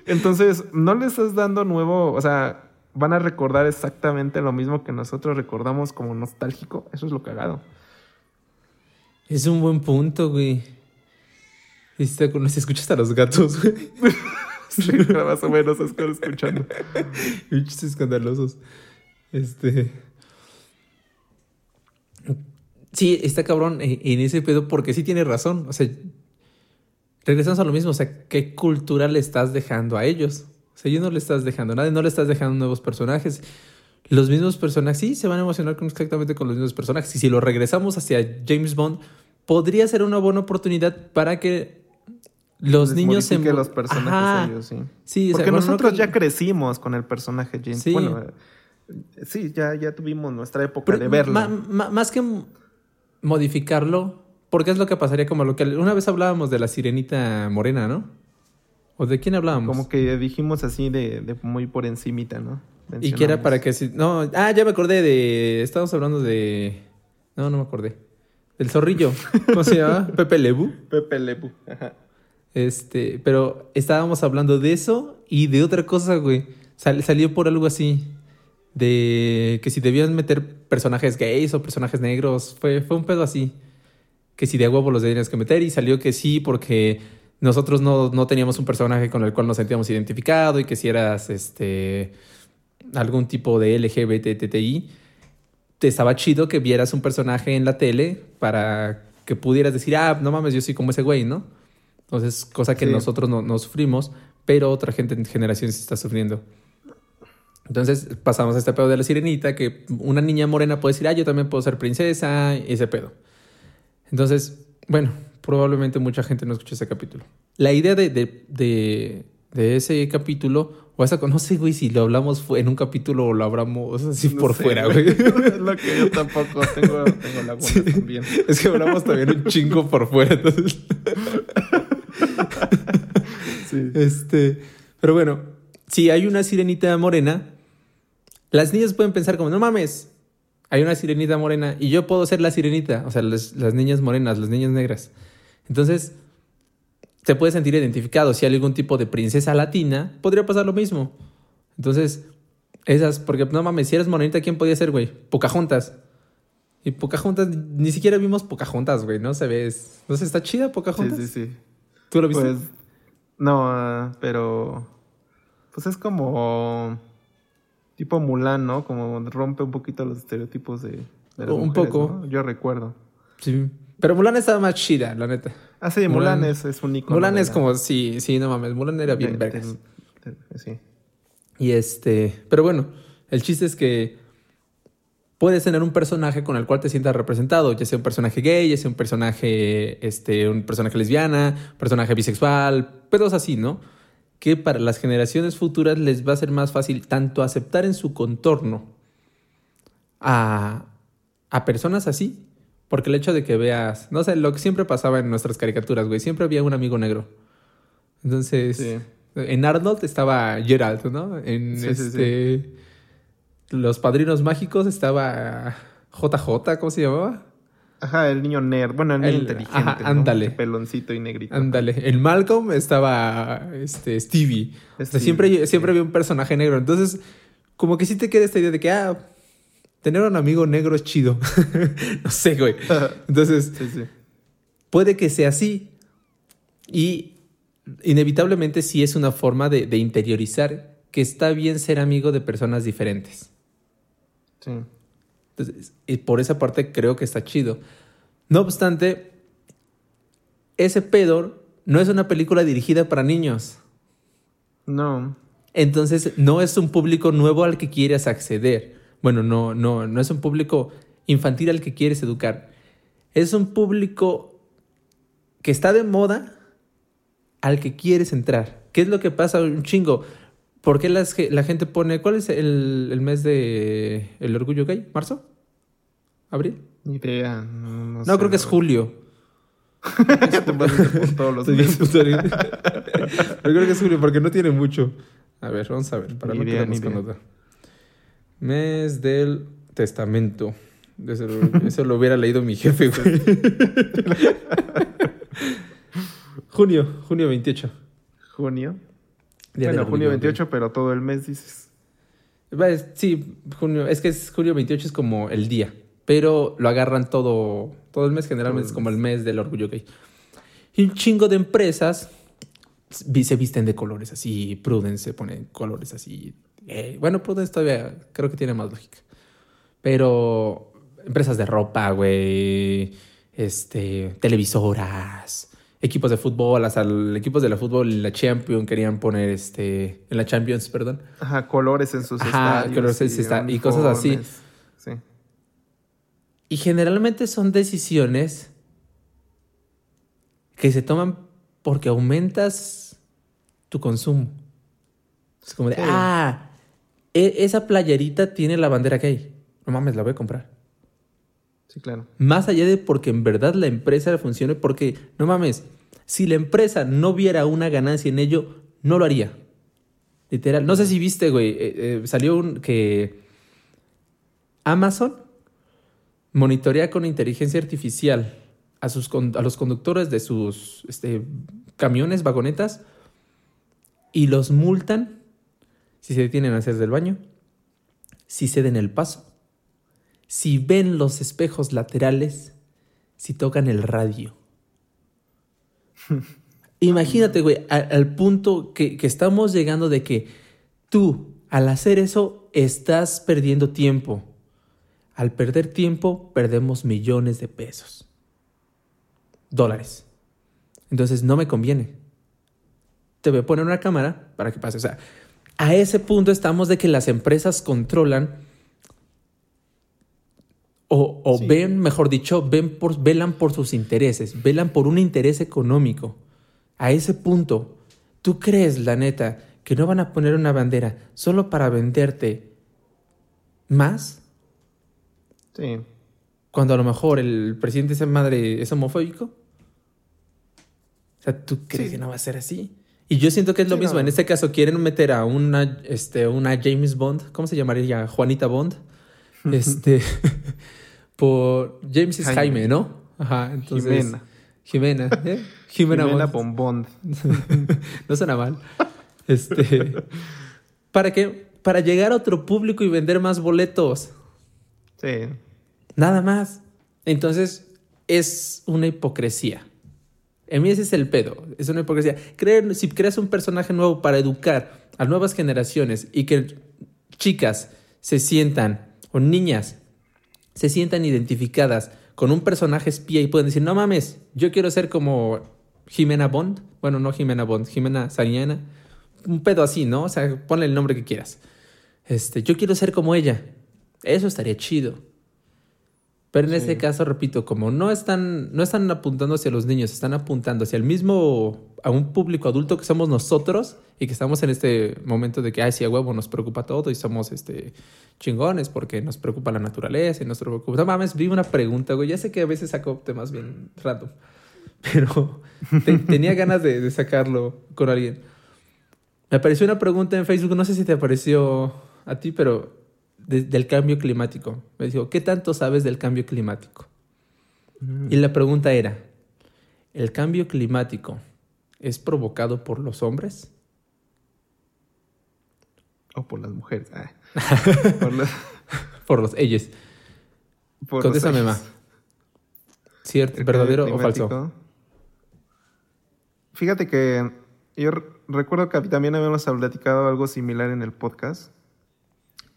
Entonces, no les estás dando nuevo, o sea, van a recordar exactamente lo mismo que nosotros recordamos como nostálgico. Eso es lo cagado. Es un buen punto, güey. ¿Viste? Se escucha hasta los gatos, güey. *laughs* sí, más o menos es escuchando. *laughs* Bichos escandalosos. Este. Sí, está cabrón en ese pedo porque sí tiene razón. O sea, regresamos a lo mismo. O sea, ¿qué cultura le estás dejando a ellos? O sea, yo no le estás dejando nada, no le estás dejando nuevos personajes. Los mismos personajes, sí, se van a emocionar exactamente con los mismos personajes. Y si lo regresamos hacia James Bond, podría ser una buena oportunidad para que los niños se los personajes ellos, sí. sí Porque nosotros ya crecimos con el personaje James. Sí. Bueno, sí, ya, ya tuvimos nuestra época de verlo. más que modificarlo, porque es lo que pasaría como lo que una vez hablábamos de la sirenita morena, ¿no? ¿O de quién hablábamos? Como que dijimos así de, de muy por encimita, ¿no? Y que era para que si. No, ah, ya me acordé de. Estábamos hablando de. No, no me acordé. Del zorrillo. *laughs* ¿Cómo se llama? Pepe Lebu. Pepe Lebu. Ajá. Este, pero estábamos hablando de eso y de otra cosa, güey. salió por algo así. De que si debían meter personajes gays o personajes negros. Fue, fue un pedo así. Que si de huevo los tenías que meter y salió que sí porque nosotros no, no, teníamos un personaje con el cual nos sentíamos identificados y que si eras este, algún tipo de LGBTTI, te estaba chido que vieras un personaje en la tele para que pudieras decir, ah, no mames, yo soy como ese güey, ¿no? Entonces, cosa que nosotros no, no, sufrimos, pero otra gente en generaciones está sufriendo. Entonces pasamos a este pedo de la sirenita, que una niña morena puede decir, ah, yo también puedo ser princesa, ese pedo. Entonces, bueno, probablemente mucha gente no escuchó ese capítulo. La idea de, de, de, ese capítulo, o esa, no sé, güey, si lo hablamos en un capítulo o lo hablamos así por fuera, güey. *laughs* Es lo que yo tampoco tengo, tengo la sí. también. Es que hablamos también un chingo por fuera, entonces. sí. Este, pero bueno, si hay una sirenita morena, las niñas pueden pensar como, no mames, hay una sirenita morena y yo puedo ser la sirenita, o sea, las niñas morenas, las niñas negras. Entonces, te puedes sentir identificado. Si hay algún tipo de princesa latina, podría pasar lo mismo. Entonces, esas, porque no mames, si eres morenita, ¿quién podía ser, güey? Pocahontas. Y Pocahontas, ni siquiera vimos Pocahontas, güey, ¿no? Se ve, no sé, está chida Pocahontas. Sí, sí, sí. ¿Tú lo viste? Pues, no, pero, pues es como tipo Mulan, ¿no? Como rompe un poquito los estereotipos de, Un poco. Yo recuerdo. Sí. Pero Mulan estaba más chida, la neta. Ah, sí, Mulan, es, es, un icono. Mulan es como, sí, sí, no mames. Mulan era bien vergas. Sí. Y este. Pero bueno, el chiste es que puedes tener un personaje con el cual te sientas representado, ya sea un personaje gay, ya sea un personaje, este, un personaje lesbiana, personaje bisexual, pedos así, ¿no? Que para las generaciones futuras les va a ser más fácil tanto aceptar en su contorno a, a personas así, porque el hecho de que veas, no sé, lo que siempre pasaba en nuestras caricaturas, güey, siempre había un amigo negro. Entonces, en Arnold estaba Gerald, ¿no? En este Los Padrinos Mágicos estaba JJ, ¿cómo se llamaba? Ajá, el niño nerd, bueno, el niño inteligente, ajá, ándale. peloncito y negrito. Ándale. En Malcolm estaba este Stevie. O sea, siempre, siempre había un personaje negro. Entonces, como que sí te queda esta idea de que, ah, tener un amigo negro es chido. *laughs* no sé, güey. *laughs* Entonces, puede que sea así. Y inevitablemente sí es una forma de, interiorizar que está bien ser amigo de personas diferentes. Sí. Entonces, y por esa parte creo que está chido. No obstante, ese pedo no es una película dirigida para niños. No. Entonces, no es un público nuevo al que quieras acceder bueno, no, no, no es un público infantil al que quieres educar. Es un público que está de moda al que quieres entrar. ¿Qué es lo que pasa un chingo? ¿Por qué las, la gente pone. ¿Cuál es el, el mes de el orgullo gay? ¿Marzo? ¿Abril? Ni idea. No, no No, sé, creo que es julio. *laughs* Te todos los *laughs* meses. *laughs* Yo creo que es julio porque no tiene mucho. A ver, vamos a ver, para no quedarnos con otra. Mes del testamento. Eso, eso lo hubiera leído mi jefe, güey. junio, junio 28. Junio. Día bueno, junio gay. 28, pero todo el mes dices. Sí, junio, es que es junio 28 es como el día, pero lo agarran todo, todo el mes, generalmente es como el mes del orgullo gay. Y un chingo de empresas se visten de colores así, Prudence se pone colores así. eh, bueno, Prudence todavía creo que tiene más lógica. Pero empresas de ropa, güey, este, televisoras, equipos de fútbol, hasta el- equipos de la fútbol, la Champions querían poner este, en la Champions, perdón, Ajá, colores en sus Ajá, estadios. colores sus esta- y cosas así. Sí. Y generalmente son decisiones que se toman porque aumentas tu consumo. Es como de, Sí. ah, e- esa playerita tiene la bandera gay. No mames, la voy a comprar. Sí, claro. Más allá de porque en verdad la empresa funcione, porque, no mames, si la empresa no viera una ganancia en ello, no lo haría. Literal. No sé si viste, güey, eh, eh, salió un que Amazon monitorea con inteligencia artificial a, sus, a los conductores de sus este, camiones, vagonetas, y los multan si se detienen a hacer del baño, si ceden el paso, si ven los espejos laterales, si tocan el radio. *laughs* Imagínate, güey, al, punto que, que estamos llegando de que tú, al hacer eso, estás perdiendo tiempo. Al perder tiempo, perdemos millones de pesos. Dólares. Entonces, no me conviene. Te voy a poner una cámara para que pase. O sea, a ese punto estamos de que las empresas controlan o, o Sí. ven, mejor dicho, ven por, velan por sus intereses, velan por un interés económico. A ese punto, ¿tú crees, la neta, que no van a poner una bandera solo para venderte más? Sí. Cuando a lo mejor el presidente de esa madre es homofóbico. O sea, ¿tú crees Sí. que no va a ser así? Y yo siento que es lo Sí, mismo. no. En este caso, quieren meter a una, este, una James Bond. ¿Cómo se llamaría? Juanita Bond. *laughs* Este. *laughs* por. James es Jaime, Jaime. ¿no? Ajá. Entonces, Jimena. Jimena. ¿eh? Jimena, Jimena. Bombón. *laughs* No suena mal. Este. ¿Para qué? Para llegar a otro público y vender más boletos. Sí. Nada más. Entonces, es una hipocresía. A mí ese es el pedo. Es una hipocresía. Creer, si creas un personaje nuevo para educar a nuevas generaciones y que chicas se sientan, o niñas, se sientan identificadas con un personaje espía y pueden decir, no mames, yo quiero ser como Jimena Bond. Bueno, no Jimena Bond, Jimena Sariñana. Un pedo así, ¿no? O sea, ponle el nombre que quieras. Este, yo quiero ser como ella. Eso estaría chido. Pero en Sí. este caso, repito, como no están, no están apuntando hacia los niños, están apuntando hacia el mismo, a un público adulto que somos nosotros y que estamos en este momento de que, ay, sí, a huevo, nos preocupa todo y somos este, chingones porque nos preocupa la naturaleza y nos preocupa. No mames, vi una pregunta, güey. Ya sé que a veces saco temas bien random, *laughs* pero te- tenía ganas de, de sacarlo con alguien. Me apareció una pregunta en Facebook, no sé si te apareció a ti, pero de- del cambio climático. Me dijo, ¿qué tanto sabes del cambio climático? Y la pregunta era, ¿el cambio climático es provocado por los hombres? O por las mujeres. Ah. *laughs* por los, Por los ellos. por Contéstame, ellos. ¿Cierto? ¿Verdadero o falso? Fíjate que yo re- recuerdo que también habíamos platicado algo similar en el podcast.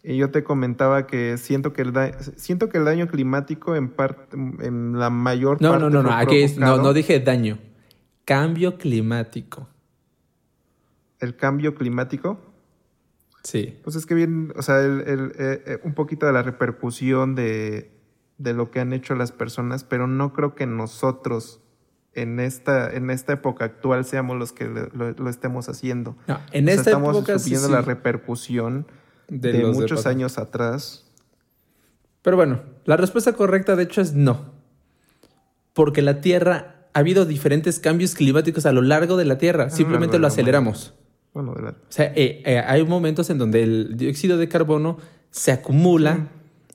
Y yo te comentaba que siento que el, da- siento que el daño climático en parte, en la mayor No, parte no, no, no. Aquí es- no, no dije daño. Cambio climático. el cambio climático. Sí. Pues es que bien, o sea, el- el- eh, eh, un poquito de la repercusión de, de lo que han hecho las personas, pero no creo que nosotros en esta, en esta época actual seamos los que lo, estemos haciendo. en esta estamos época subiendo la repercusión de, muchos años atrás. Pero bueno, la respuesta correcta de hecho es no. Porque la Tierra ha habido diferentes cambios climáticos a lo largo de la Tierra. Simplemente lo aceleramos. Bueno, de O sea, eh, eh, hay momentos en donde el dióxido de carbono se acumula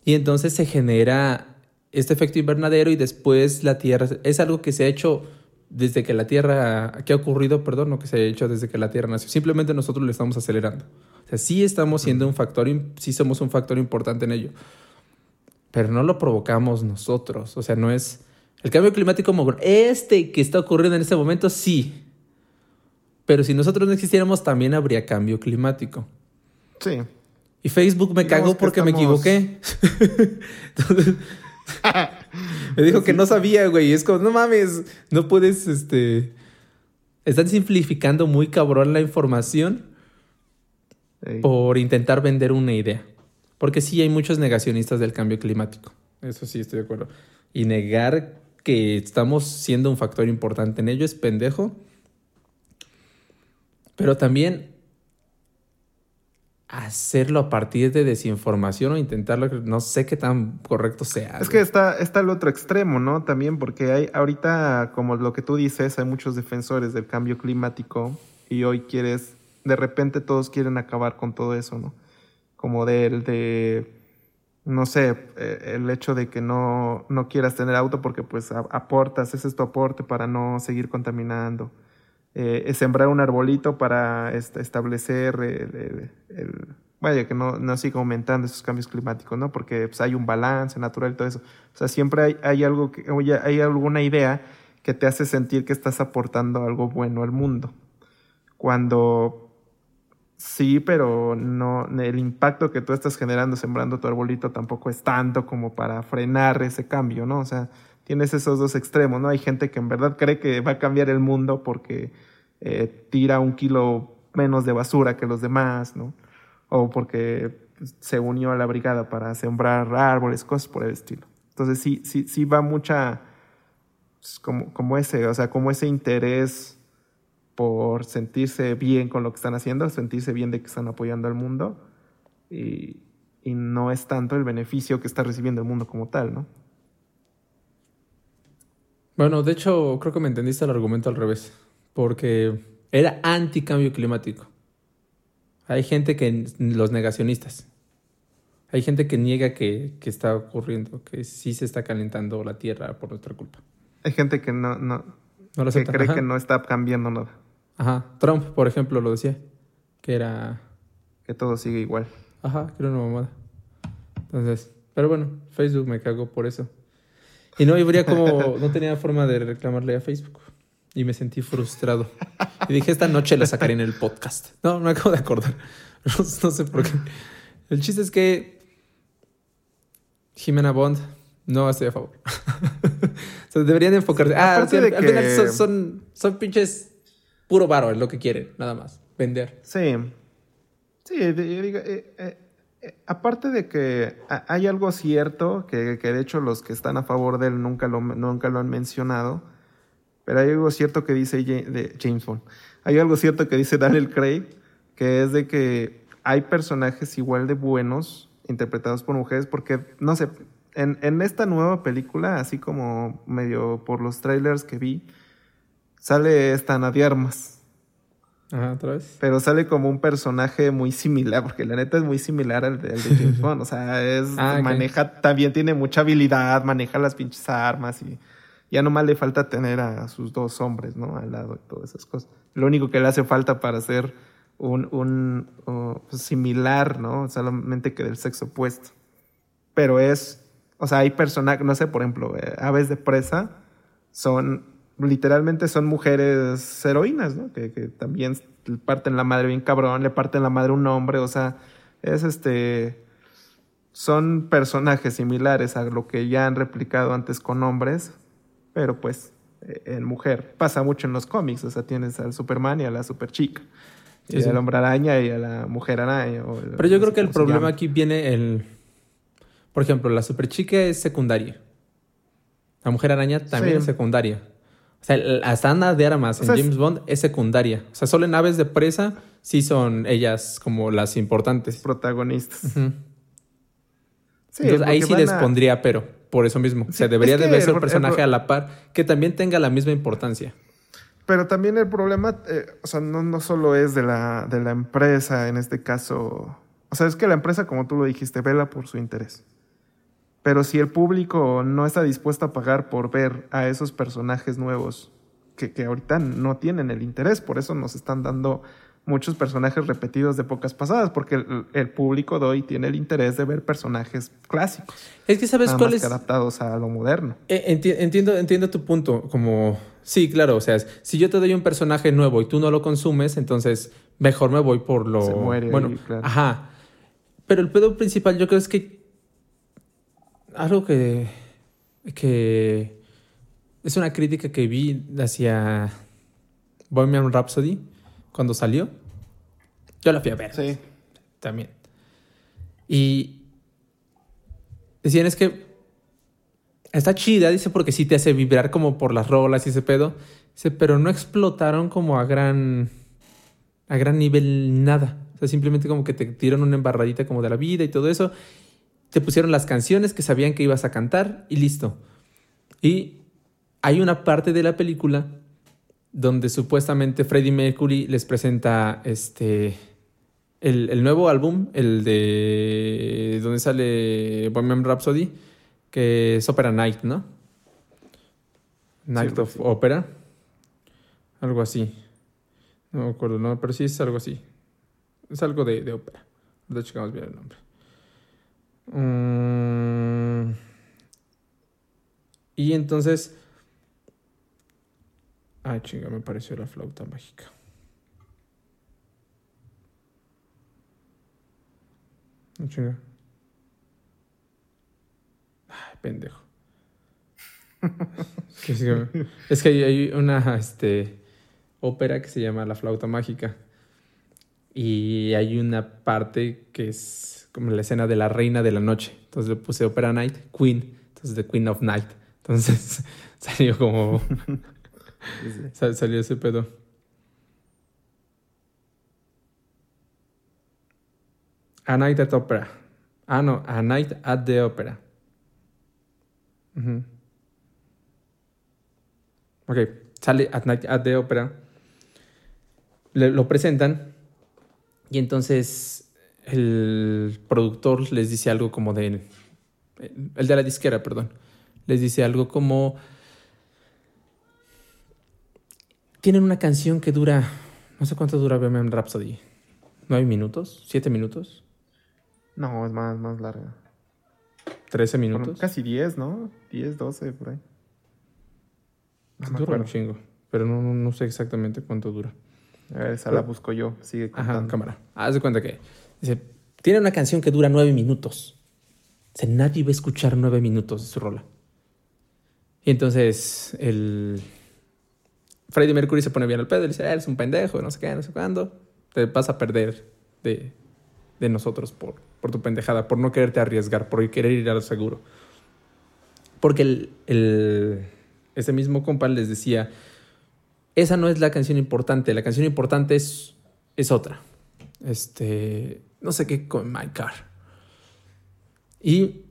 y entonces se genera este efecto invernadero y después la Tierra es algo que se ha hecho desde que la Tierra, que ha ocurrido, perdón, no que se ha hecho desde que la Tierra nació. Simplemente nosotros lo estamos acelerando. O sea, sí estamos siendo un factor, sí somos un factor importante en ello, pero no lo provocamos nosotros. O sea, no es el cambio climático, este que está ocurriendo en este momento, sí. Pero si nosotros no existiéramos, también habría cambio climático. Sí. Y Facebook me cagó porque me equivoqué. Entonces, *laughs* me dijo que no sabía, güey. Es como, no mames, no puedes, este... Están simplificando muy cabrón la información por intentar vender una idea. Porque sí hay muchos negacionistas del cambio climático. Eso sí, estoy de acuerdo. Y negar que estamos siendo un factor importante en ello es pendejo. Pero también hacerlo a partir de desinformación o intentarlo, no sé qué tan correcto sea. Es que está, está el otro extremo, ¿no? También porque hay ahorita, como lo que tú dices, hay muchos defensores del cambio climático y hoy quieres, de repente todos quieren acabar con todo eso, ¿no? Como del de, no sé, eh, el hecho de que no, no quieras tener auto porque pues aportas, ese es tu aporte para no seguir contaminando eh, sembrar un arbolito para establecer el, vaya, que no, no siga aumentando esos cambios climáticos, ¿no? Porque pues, hay un balance natural y todo eso. O sea, siempre hay, hay algo que, hay alguna idea que te hace sentir que estás aportando algo bueno al mundo. Cuando sí, pero no, el impacto que tú estás generando sembrando tu arbolito tampoco es tanto como para frenar ese cambio, ¿no? O sea, tienes esos dos extremos, ¿no? Hay gente que en verdad cree que va a cambiar el mundo porque eh, tira un kilo menos de basura que los demás, ¿no? O porque se unió a la brigada para sembrar árboles, cosas por el estilo. Entonces sí, sí, sí va mucha, pues, como, como ese, o sea, como ese interés por sentirse bien con lo que están haciendo, sentirse bien de que están apoyando al mundo y, y no es tanto el beneficio que está recibiendo el mundo como tal, ¿no? Bueno, de hecho, creo que me entendiste el argumento al revés, porque era anti-cambio climático. Hay gente que, los negacionistas, hay gente que niega que, está ocurriendo, que sí se está calentando la Tierra por nuestra culpa. Hay gente que no, no, que cree que no está cambiando nada. Ajá. Trump, por ejemplo, lo decía, que era... Que todo sigue igual. Ajá, que era una mamada. Entonces, pero bueno, Facebook me cagó por eso. Y no habría como, *laughs* no tenía forma de reclamarle a Facebook. Y me sentí frustrado. Y dije, esta noche la sacaré en el podcast. No, me acabo de acordar. *laughs* No, sé por qué. El chiste es que Jimena Bond no estoy a favor. *laughs* o sea, deberían enfocarse. Ah, al, final son, son, pinches puro varo, es lo que quieren, nada más. Vender. Sí. Sí, digo, eh, eh, eh, aparte de que hay algo cierto, que, de hecho los que están a favor de él nunca lo, nunca lo han mencionado, pero hay algo cierto que dice de James Bond. Hay algo cierto que dice Daniel Craig, que es de que hay personajes igual de buenos interpretados por mujeres, porque, no sé, en, en esta nueva película, así como medio por los trailers que vi, sale esta Ana de Armas Ajá, otra vez. Pero sale como un personaje muy similar, porque la neta es muy similar al de, James *laughs* Bond. O sea, es, ah, maneja, también tiene mucha habilidad, maneja las pinches armas y ya nomás le falta tener a sus dos hombres, ¿no? Al lado y todas esas cosas. Lo único que le hace falta para ser un, un pues, similar, ¿no? Solamente que del sexo opuesto. Pero es, o sea, hay personajes, no sé, por ejemplo, eh, aves de presa son literalmente son mujeres heroínas, ¿no? Que, que, también parten la madre bien cabrón, le parten la madre un hombre, o sea, es este... Son personajes similares a lo que ya han replicado antes con hombres, pero pues en mujer. Pasa mucho en los cómics, o sea, tienes al Superman y a la Superchica. y al hombre araña y a la mujer araña. pero yo creo que el problema aquí viene el... Por ejemplo, la Superchica es secundaria. La mujer araña también es secundaria. O sea, hasta Ana de Armas en James Bond es secundaria. O sea, solo en Aves de Presa sí son ellas como las importantes. Protagonistas. Entonces ahí sí les pondría pero, por eso mismo. o sea, debería de ser un personaje a la par que también tenga la misma importancia. Pero también el problema, eh, o sea, no, no solo es de la, de la empresa, en este caso. O sea, es que la empresa, como tú lo dijiste, vela por su interés. Pero si el público no está dispuesto a pagar por ver a esos personajes nuevos que, que ahorita no tienen el interés, por eso nos están dando muchos personajes repetidos de pocas pasadas, porque el, público de hoy tiene el interés de ver personajes clásicos. Es que sabes cuál es. adaptados a lo moderno. Eh, entiendo, entiendo tu punto. Como, sí, claro, o sea, si yo te doy un personaje nuevo y tú no lo consumes, entonces mejor me voy por lo. Se muere. Bueno, ajá. Pero el pedo principal, yo creo es que. Algo que. que. Es una crítica que vi hacia Bohemian Rhapsody cuando salió. Yo la fui a ver. Sí. También. Y decían es que está chida, dice, porque sí te hace vibrar como por las rolas y ese pedo. Dice, pero no explotaron como a gran a gran nivel nada. O sea, simplemente como que te tiraron una embarradita como de la vida y todo eso. Te pusieron las canciones que sabían que ibas a cantar y listo. Y hay una parte de la película donde supuestamente Freddie Mercury les presenta este el, nuevo álbum, el de donde sale Bohemian Rhapsody, que es Opera Night, ¿no? Night of Opera. Algo así. No me acuerdo, no, pero sí es algo así. Es algo de, de ópera. Checamos bien el nombre. Mm. Y entonces Ah, chinga, me pareció la flauta mágica. No chinga. Pendejo. *laughs* es que hay una este, ópera que se llama La flauta mágica. Y hay una parte que es como la escena de la reina de la noche. Entonces le puse Opera Night, Queen. Entonces The Queen of Night. Entonces *laughs* salió como *laughs* salió ese pedo. A Night at Opera. Ah, no, A Night at the Opera. Ok, sale At Night at the Opera. lo presentan y entonces el productor les dice algo como de... El de la disquera, perdón. Les dice algo como tienen una canción que dura, no sé cuánto dura Bohemian Rhapsody. ¿Nueve minutos? ¿Siete minutos? No, es más, más larga. ¿Trece minutos? casi diez, ¿no? Diez, doce, por ahí. dura un chingo, pero no, sé exactamente cuánto dura. A ver, esa la busco yo, sigue contando. Ajá, cámara. Haz de cuenta que dice, tiene una canción que dura nueve minutos. Sea, nadie va a escuchar nueve minutos de su rola. Y entonces el Freddie Mercury se pone bien al pedo y dice, ah, eres un pendejo, no sé qué, no sé cuándo. Te vas a perder de, nosotros por, por tu pendejada, por no quererte arriesgar, por querer ir a lo seguro. Porque el, ese mismo compa les decía, esa no es la canción importante, la canción importante es, es otra. Este, no sé qué con My Car. Y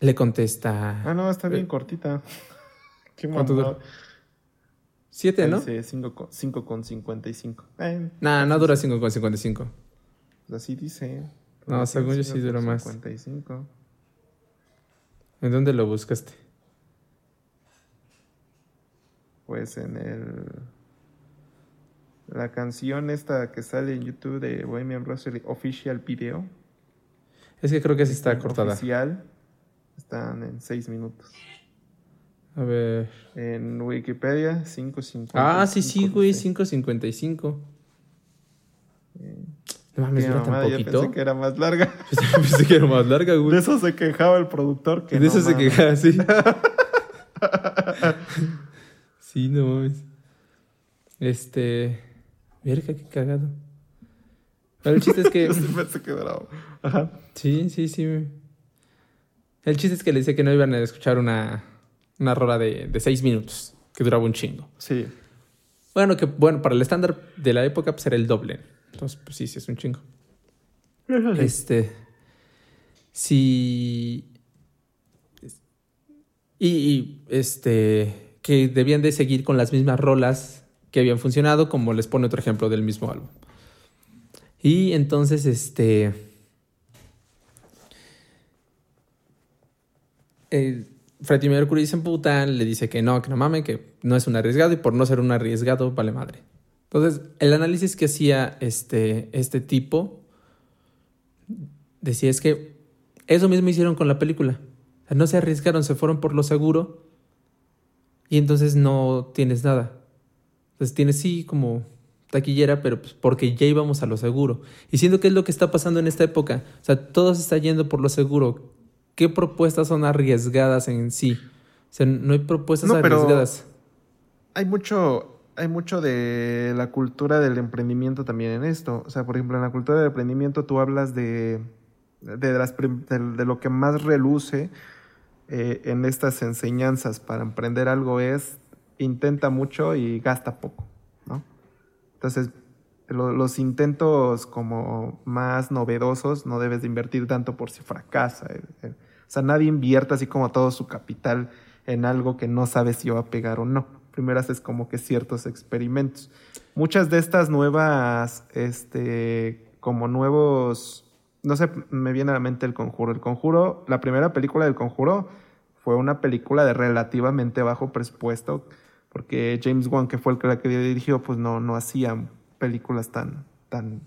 le contesta. Ah, no, está bien eh, cortita. *laughs* Qué ¿Cuánto dura? Siete, ¿no? Sí, 5 con 55. Eh, nah, no dura 5 con 55. Pues así dice. No, según yo sí dura más. 55. ¿En dónde lo buscaste? Pues en el... La canción esta que sale en YouTube de Bohemian Rhapsody Official Video. Es que creo que sí está cortada. Oficial. Están en 6 minutos. A ver. En Wikipedia, 5.55. Ah, sí, sí, güey, 5.55. No mames, dura tan poquito. Yo pensé que era más larga. *laughs* Yo pensé que era más larga, güey. De eso se quejaba el productor. Que de eso se quejaba, sí. *laughs* sí, no mames. Este. Mira qué cagado. Pero el chiste es que. *laughs* Sí pensé que bravo. Ajá. Sí, sí, sí. El chiste es que le dice que no iban a escuchar una una rola de, de seis minutos. que duraba un chingo. Sí. Bueno, que bueno, para el estándar de la época pues era el doble. Entonces, pues sí, sí es un chingo. Este. Sí. Y, y, este. Que debían de seguir con las mismas rolas que habían funcionado, como les pone otro ejemplo del mismo álbum. Y entonces, este. Eh, Freddie Mercury se emputa, le dice que no, que no mames, que no es un arriesgado y por no ser un arriesgado vale madre. Entonces, el análisis que hacía este, este tipo decía es que eso mismo hicieron con la película. no se arriesgaron, se fueron por lo seguro y entonces no tienes nada. Entonces tienes sí como taquillera, pero pues porque ya íbamos a lo seguro. Y siento que es lo que está pasando en esta época. O sea, todo se está yendo por lo seguro. ¿Qué propuestas son arriesgadas en sí? O sea, no hay propuestas arriesgadas. hay mucho, hay mucho de la cultura del emprendimiento también en esto. O sea, por ejemplo, en la cultura del emprendimiento tú hablas de, de, las, de, lo que más reluce eh, en estas enseñanzas para emprender algo es intenta mucho y gasta poco, ¿no? Entonces, los intentos como más novedosos no debes de invertir tanto por si fracasa. O sea, nadie invierte así como todo su capital en algo que no sabe si va a pegar o no. Primero haces como que ciertos experimentos. Muchas de estas nuevas, este, como nuevos, no sé, me viene a la mente el conjuro. El conjuro, la primera película del conjuro fue una película de relativamente bajo presupuesto, porque James Wan, que fue el que la que dirigió, pues no, no hacía películas tan, tan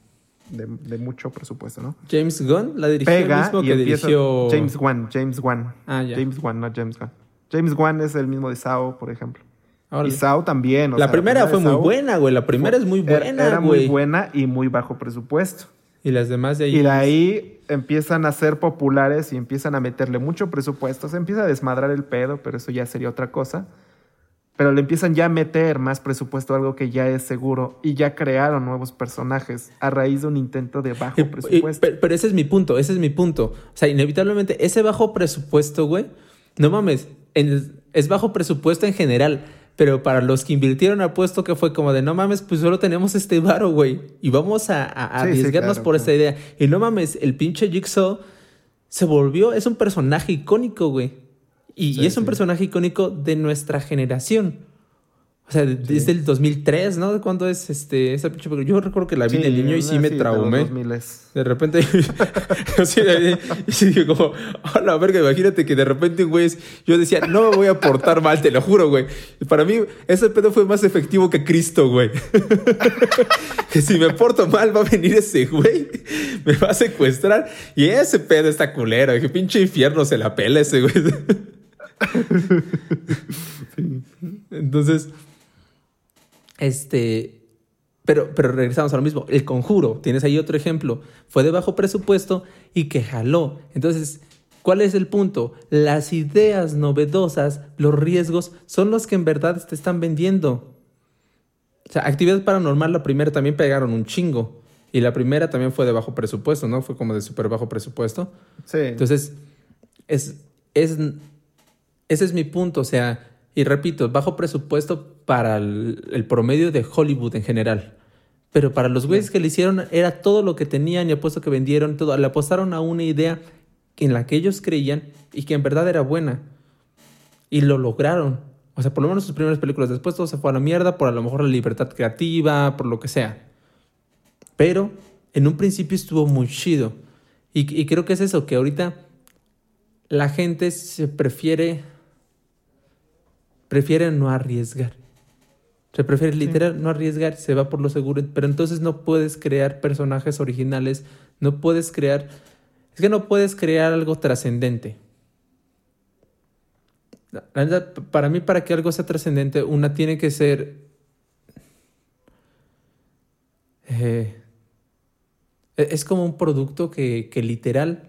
de, mucho presupuesto, ¿no? James Gunn la dirigió el mismo que dirigió James Wan, James Wan. Ah, ya. James Wan, no James Wan. James Wan es el mismo de Sao, por ejemplo. Y Sao también. la, primera fue muy buena, güey. La primera es muy buena, Era, era muy buena y muy bajo presupuesto. Y las demás de ahí. Y de ahí empiezan a ser populares y empiezan a meterle mucho presupuesto. Se empieza a desmadrar el pedo, pero eso ya sería otra cosa pero le empiezan ya a meter más presupuesto, algo que ya es seguro, y ya crearon nuevos personajes a raíz de un intento de bajo presupuesto. pero, ese es mi punto, ese es mi punto. O sea, inevitablemente, ese bajo presupuesto, güey, no mames, es bajo presupuesto en general, pero para los que invirtieron apuesto que fue como de, no mames, pues solo tenemos este varo, güey, y vamos a, arriesgarnos por esta idea. Y no mames, el pinche Jigsaw se volvió, es un personaje icónico, güey. Y, es un personaje icónico de nuestra generación. O sea, desde el 2003, ¿no? ¿De cuándo es este, esa pinche Yo recuerdo que la vi de niño y sí me traumé. De, repente, *laughs* y sí dije como, a la verga, imagínate que de repente, güey, yo decía, no me voy a portar mal, te lo juro, güey. Para mí, ese pedo fue más efectivo que Cristo, güey. *laughs* que si me porto mal, va a venir ese güey, *laughs* me va a secuestrar. Y ese pedo está culero, que pinche infierno se la pela ese güey. *laughs* Entonces, este, pero, pero regresamos a lo mismo. El conjuro, tienes ahí otro ejemplo, fue de bajo presupuesto y que jaló. Entonces, ¿cuál es el punto? Las ideas novedosas, los riesgos, son los que en verdad te están vendiendo. O sea, actividad paranormal, la primera también pegaron un chingo. Y la primera también fue de bajo presupuesto, ¿no? Fue como de súper bajo presupuesto. Sí. Entonces, es, es ese es mi punto, o sea, y repito, bajo presupuesto para el, promedio de Hollywood en general. Pero para los güeyes que le hicieron era todo lo que tenían y apuesto que vendieron todo. Le apostaron a una idea en la que ellos creían y que en verdad era buena. Y lo lograron. O sea, por lo menos sus primeras películas. Después todo se fue a la mierda por a lo mejor la libertad creativa, por lo que sea. Pero en un principio estuvo muy chido. Y, y creo que es eso, que ahorita la gente se prefiere prefiere no arriesgar. Se prefiere literal no arriesgar, se va por lo seguro, pero entonces no puedes crear personajes originales, no puedes crear, es que no puedes crear algo trascendente. para mí, para que algo sea trascendente, una tiene que ser... Eh, e-, es como un producto que, que literal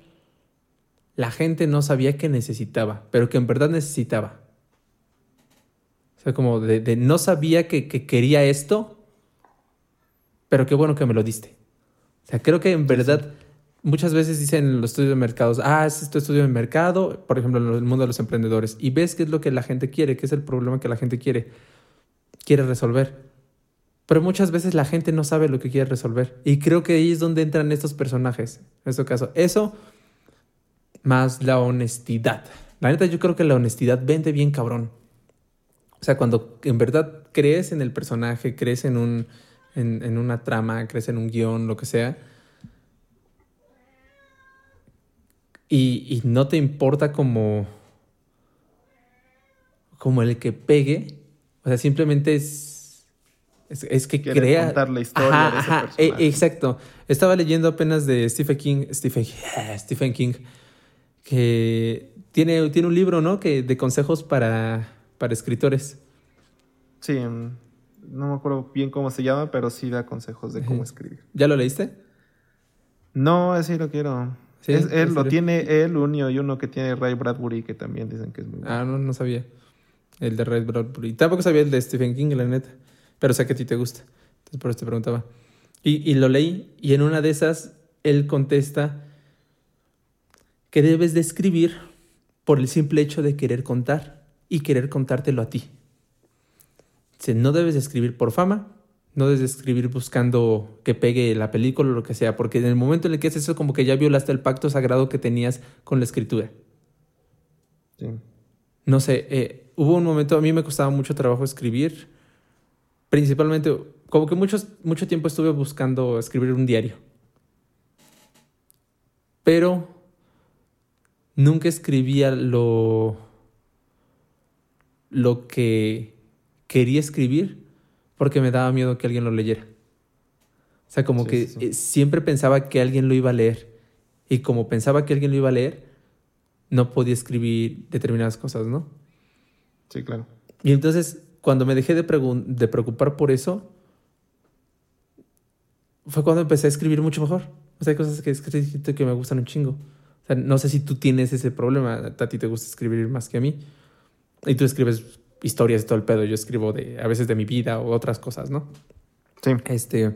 la gente no sabía que necesitaba, pero que en verdad necesitaba sea, como de, no sabía que, quería esto, pero qué bueno que me lo diste. O sea, creo que en verdad muchas veces dicen en los estudios de mercados, ah, es tu estudio de mercado, por ejemplo, en el mundo de los emprendedores, y ves qué es lo que la gente quiere, qué es el problema que la gente quiere. quiere resolver. Pero muchas veces la gente no sabe lo que quiere resolver. Y creo que ahí es donde entran estos personajes. En este caso, eso más la honestidad. La neta, yo creo que la honestidad vende bien cabrón. O sea, cuando en verdad crees en el personaje, crees en, un, en, una trama, crees en un guion, lo que sea, y, y no te importa como, como el que pegue, o sea, simplemente es, es, que crea... contar la historia de ese personaje. exacto. Estaba leyendo apenas de Stephen King, Stephen, *laughs* Stephen King, que tiene, tiene un libro, ¿no? Que, de consejos para, para escritores. Sí, no me acuerdo bien cómo se llama, pero sí da consejos de cómo escribir. ¿Ya lo leíste? No, así lo quiero. él lo tiene él, uno y uno que tiene Ray Bradbury, que también dicen que es muy bueno. Ah, no, no sabía. El de Ray Bradbury. Tampoco sabía el de Stephen King, la neta. Pero sé que a ti te gusta. Entonces por eso te preguntaba. Y, y lo leí, y en una de esas, él contesta que debes de escribir por el simple hecho de querer contar y querer contártelo a ti. no debes de escribir por fama, no debes de escribir buscando que pegue la película o lo que sea, porque en el momento en el que haces eso como que ya violaste el pacto sagrado que tenías con la escritura. Sí. No sé, eh, hubo un momento, a mí me costaba mucho trabajo escribir, principalmente, como que muchos, mucho tiempo estuve buscando escribir un diario. Pero nunca escribía lo, lo que quería escribir porque me daba miedo que alguien lo leyera. O sea, como que eh, siempre pensaba que alguien lo iba a leer. Y como pensaba que alguien lo iba a leer, no podía escribir determinadas cosas, ¿no? Sí, claro. Y entonces, cuando me dejé de, de preocupar por eso, fue cuando empecé a escribir mucho mejor. O sea, hay cosas que, que me gustan un chingo no sé si tú tienes ese problema. A ti te gusta escribir más que a mí. Y tú escribes historias y todo el pedo. Yo escribo de, a veces de mi vida o otras cosas, ¿no? Sí. Este.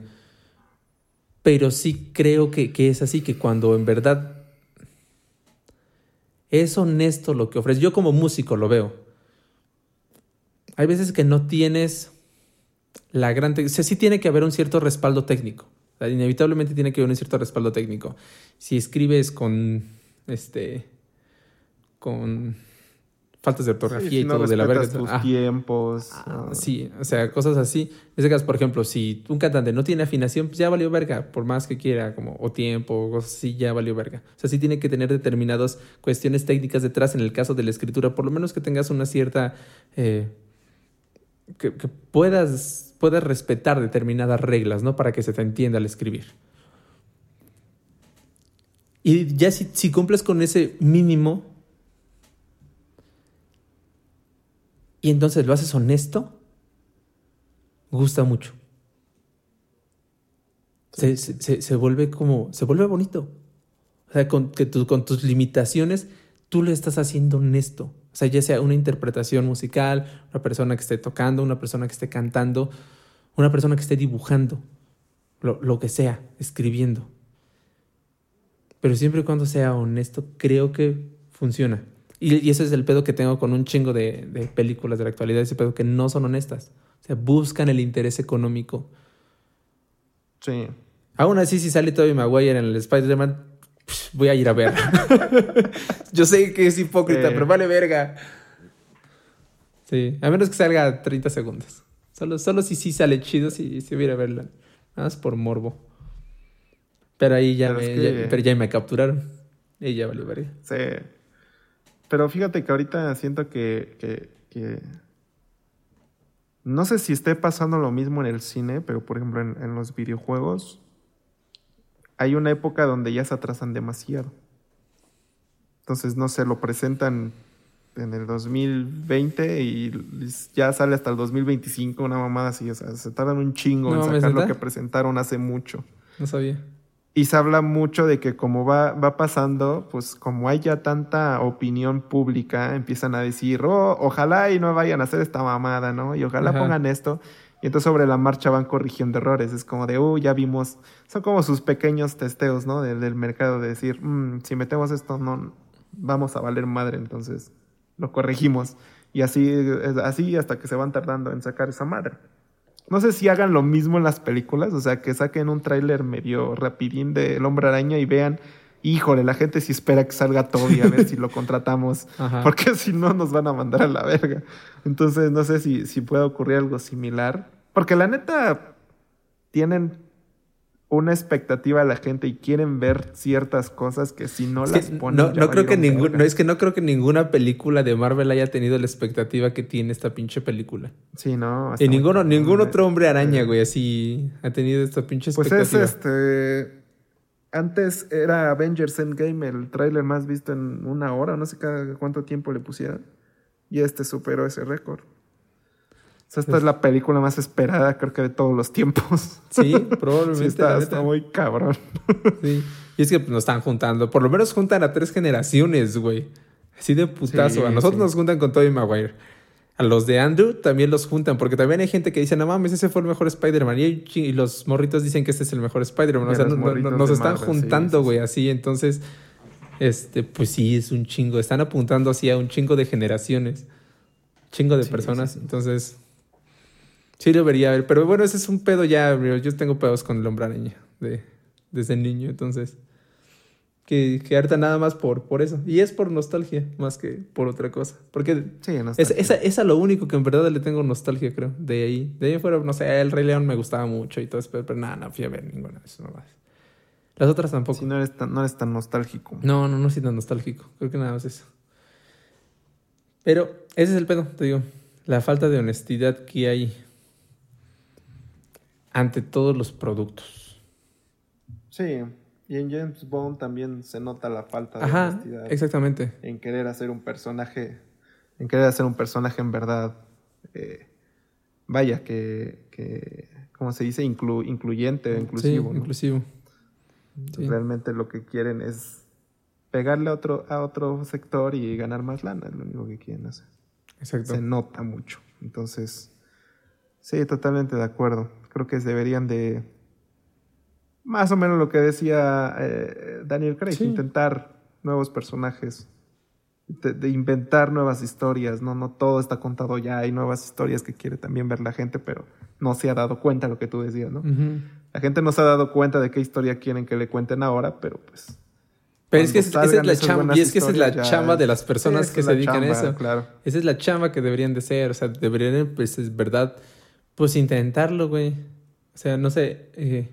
Pero sí creo que, que es así, que cuando en verdad es honesto lo que ofreces. Yo como músico lo veo. Hay veces que no tienes la gran... O sea, sí tiene que haber un cierto respaldo técnico. inevitablemente tiene que haber un cierto respaldo técnico. Si escribes con este, con faltas de ortografía y todo de la verga. Tus ah. tiempos. Ah, sí, o sea, cosas así. En ese caso, por ejemplo, si un cantante no tiene afinación, pues ya valió verga, por más que quiera, como, o tiempo, o cosas así, ya valió verga. O sea, sí tiene que tener determinadas cuestiones técnicas detrás en el caso de la escritura, por lo menos que tengas una cierta. Eh, que, puedas, puedas respetar determinadas reglas, ¿no? Para que se te entienda al escribir. Y ya si, cumples con ese mínimo y entonces lo haces honesto, gusta mucho. Se, vuelve como, se vuelve bonito. O sea, con, que con tus limitaciones, tú lo estás haciendo honesto. O sea, ya sea una interpretación musical, una persona que esté tocando, una persona que esté cantando, una persona que esté dibujando, lo que sea, escribiendo. Pero siempre y cuando sea honesto, creo que funciona. Y, ese es el pedo que tengo con un chingo de, películas de la actualidad, ese pedo que no son honestas. O sea, buscan el interés económico. Sí. Aún así, si sale Tobey Maguire en el Spider-Man, voy a ir a ver. *laughs* Yo sé que es hipócrita, pero vale verga. Sí, a menos que salga 30 segundos. Solo, solo si sí sale chido, si, si hubiera verla. Nada más por morbo. Pero ahí ya, me, pero ya me capturaron. Y ya valió verga. Sí. Pero fíjate que ahorita siento que, que, No sé si esté pasando lo mismo en el cine, pero por ejemplo en, en los videojuegos hay una época donde ya se atrasan demasiado. Entonces, no sé, lo presentan en el 2020 y ya sale hasta el 2025, una mamada así. O sea, se tardan un chingo en sacar lo que presentaron hace mucho. No sabía. Y se habla mucho de que como va, va pasando, pues como hay ya tanta opinión pública, empiezan a decir, oh, ojalá y no vayan a hacer esta mamada, ¿no? Y ojalá pongan esto. Y entonces sobre la marcha van corrigiendo errores. Es como de, uh, ya vimos. Son como sus pequeños testeos, ¿no? Del, del mercado, de decir, mm, si metemos esto, no vamos a valer madre, entonces lo corregimos. Y así, así hasta que se van tardando en sacar esa madre. No sé si hagan lo mismo en las películas, o sea, que saquen un tráiler medio rapidín de El Hombre Araña y vean, híjole, la gente sí espera que salga todo y a ver si lo *laughs* contratamos, porque *laughs* si no nos van a mandar a la verga. Entonces, no sé si, si puede ocurrir algo similar, porque la neta tienen una expectativa a la gente y quieren ver ciertas cosas que si no las ponen. No, no creo que ningún, es que no creo que ninguna película de Marvel haya tenido la expectativa que tiene esta pinche película. Sí, no. Y ninguno, ningún otro hombre araña, güey, así ha tenido esta pinche expectativa. Pues es este. Antes era Avengers Endgame, el tráiler más visto en una hora, no sé cada cuánto tiempo le pusieron. Y este superó ese récord. O sea, esta es la película más esperada, creo que de todos los tiempos. *laughs* *laughs* Sí, probablemente. está, muy cabrón. *laughs* Sí. Y es que nos están juntando. Por lo menos juntan a tres generaciones, güey. Así de putazo. a nosotros nos juntan con Tobey Maguire. A los de Andrew también los juntan, porque también hay gente que dice, no mames, ese fue el mejor Spider-Man. Y, los morritos dicen que este es el mejor Spider-Man. O sea, nos están juntando, güey, así. Entonces, este, pues sí, es un chingo. Están apuntando así a un chingo de generaciones. Chingo de personas. Entonces, Sí, debería haber. Pero bueno, ese es un pedo ya. Yo tengo pedos con el hombre araña de, desde niño, entonces. Que, que harta nada más por, por eso. Y es por nostalgia, más que por otra cosa. Porque sí, es, esa, esa lo único que en verdad le tengo nostalgia, creo. De ahí. De ahí fuera, no sé, el Rey León me gustaba mucho y todo eso, pero, nada, no fui a ver ninguna de eso, no Las otras tampoco. Sí, no eres tan, no eres tan nostálgico. No, no, no soy tan nostálgico. Creo que nada más eso. Pero ese es el pedo, te digo. La falta de honestidad que hay ante todos los productos. Sí, y en James Bond también se nota la falta de Ajá, Exactamente. En querer hacer un personaje, en querer hacer un personaje en verdad, eh, vaya, que, que, ¿cómo se dice? incluyente o inclusivo. Sí, inclusivo. Realmente lo que quieren es pegarle a otro, a otro sector y ganar más lana, es lo único que quieren hacer. Exacto. Se nota mucho. Entonces, sí, totalmente de acuerdo creo que deberían de, más o menos lo que decía eh, Daniel Craig, intentar nuevos personajes, de, inventar nuevas historias, ¿no? No todo está contado ya, hay nuevas historias que quiere también ver la gente, pero no se ha dado cuenta lo que tú decías, ¿no? La gente no se ha dado cuenta de qué historia quieren que le cuenten ahora, pero pues... Pero es que esa es la chamba, y es que esa es la chamba de las personas que se dedican a eso. Claro. Esa es la chamba que deberían de ser, o sea, deberían, pues, es verdad, pues intentarlo, güey. O sea, no sé, eh,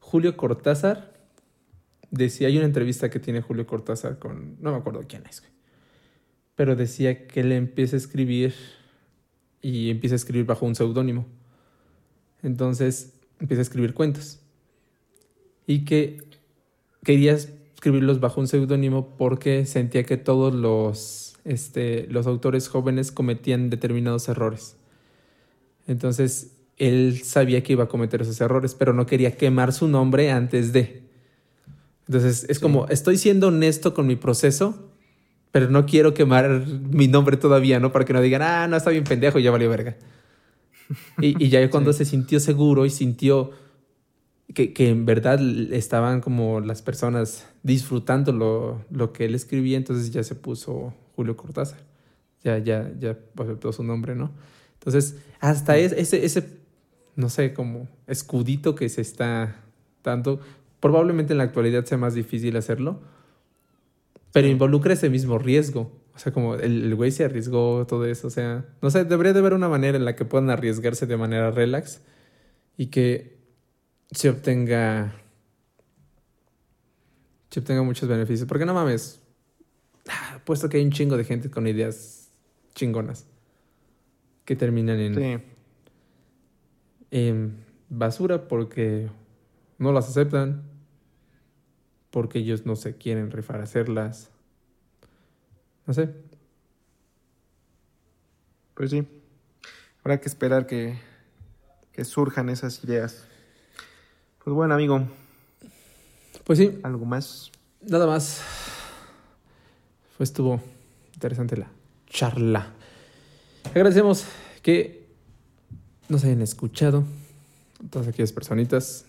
Julio Cortázar decía, hay una entrevista que tiene Julio Cortázar con, no me acuerdo quién es, güey. Pero decía que él empieza a escribir y empieza a escribir bajo un seudónimo. Entonces empieza a escribir cuentos. Y que quería escribirlos bajo un seudónimo porque sentía que todos los, este, los autores jóvenes cometían determinados errores. Entonces, él sabía que iba a cometer esos errores, pero no quería quemar su nombre antes de. Entonces, es como, estoy siendo honesto con mi proceso, pero no quiero quemar mi nombre todavía, ¿no? Para que no digan, ah, no, está bien pendejo, ya valió verga. y, ya cuando se sintió seguro y sintió que, que, en verdad estaban como las personas disfrutando lo, lo, que él escribía, entonces ya se puso Julio Cortázar. Ya, ya, ya aceptó su nombre, ¿no? Entonces, hasta ese, ese, no sé, como escudito que se está dando, probablemente en la actualidad sea más difícil hacerlo, pero involucra ese mismo riesgo. O sea, como el, güey se arriesgó, todo eso. O sea, no sé, debería de haber una manera en la que puedan arriesgarse de manera relax y que se obtenga. Se obtenga muchos beneficios. Porque no mames. Ah, puesto que hay un chingo de gente con ideas chingonas que terminan en, en basura porque no las aceptan, porque ellos no se quieren rifar a hacerlas. No sé. Pues sí. Habrá que esperar que, que surjan esas ideas. Pues bueno, amigo. Pues sí. ¿Algo más? Nada más. Pues estuvo interesante la charla. Agradecemos que nos hayan escuchado. Todas aquellas personitas.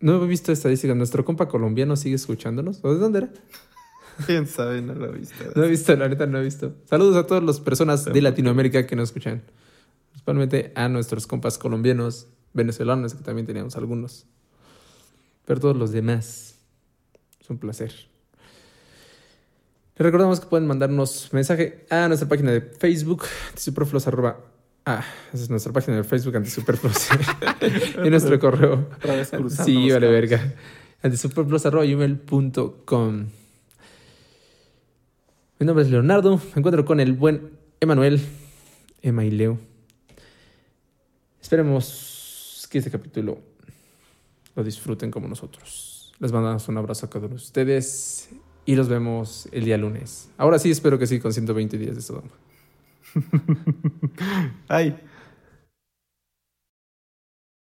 No he visto estadísticas. ¿Nuestro compa colombiano sigue escuchándonos? ¿O de dónde era? Quién sabe, no lo he visto. No he visto, la neta no he visto. Saludos a todas las personas de Latinoamérica que nos escuchan. Principalmente a nuestros compas colombianos, venezolanos, que también teníamos algunos. Pero todos los demás. Es un placer. Les recordamos que pueden mandarnos mensaje a nuestra página de Facebook, antisuperfluos arroba. Ah, esa es nuestra página de Facebook, antisuperfluos. *laughs* y nuestro correo. Sí, vale, verga. Antisuperfluos arroba gmail.com. Mi nombre es Leonardo. Me encuentro con el buen Emanuel, Emma y Leo. Esperemos que este capítulo lo disfruten como nosotros. Les mandamos un abrazo a cada uno de ustedes y los vemos el día lunes. Ahora sí, espero que sí, con 120 días de Sodoma. *laughs* Ay.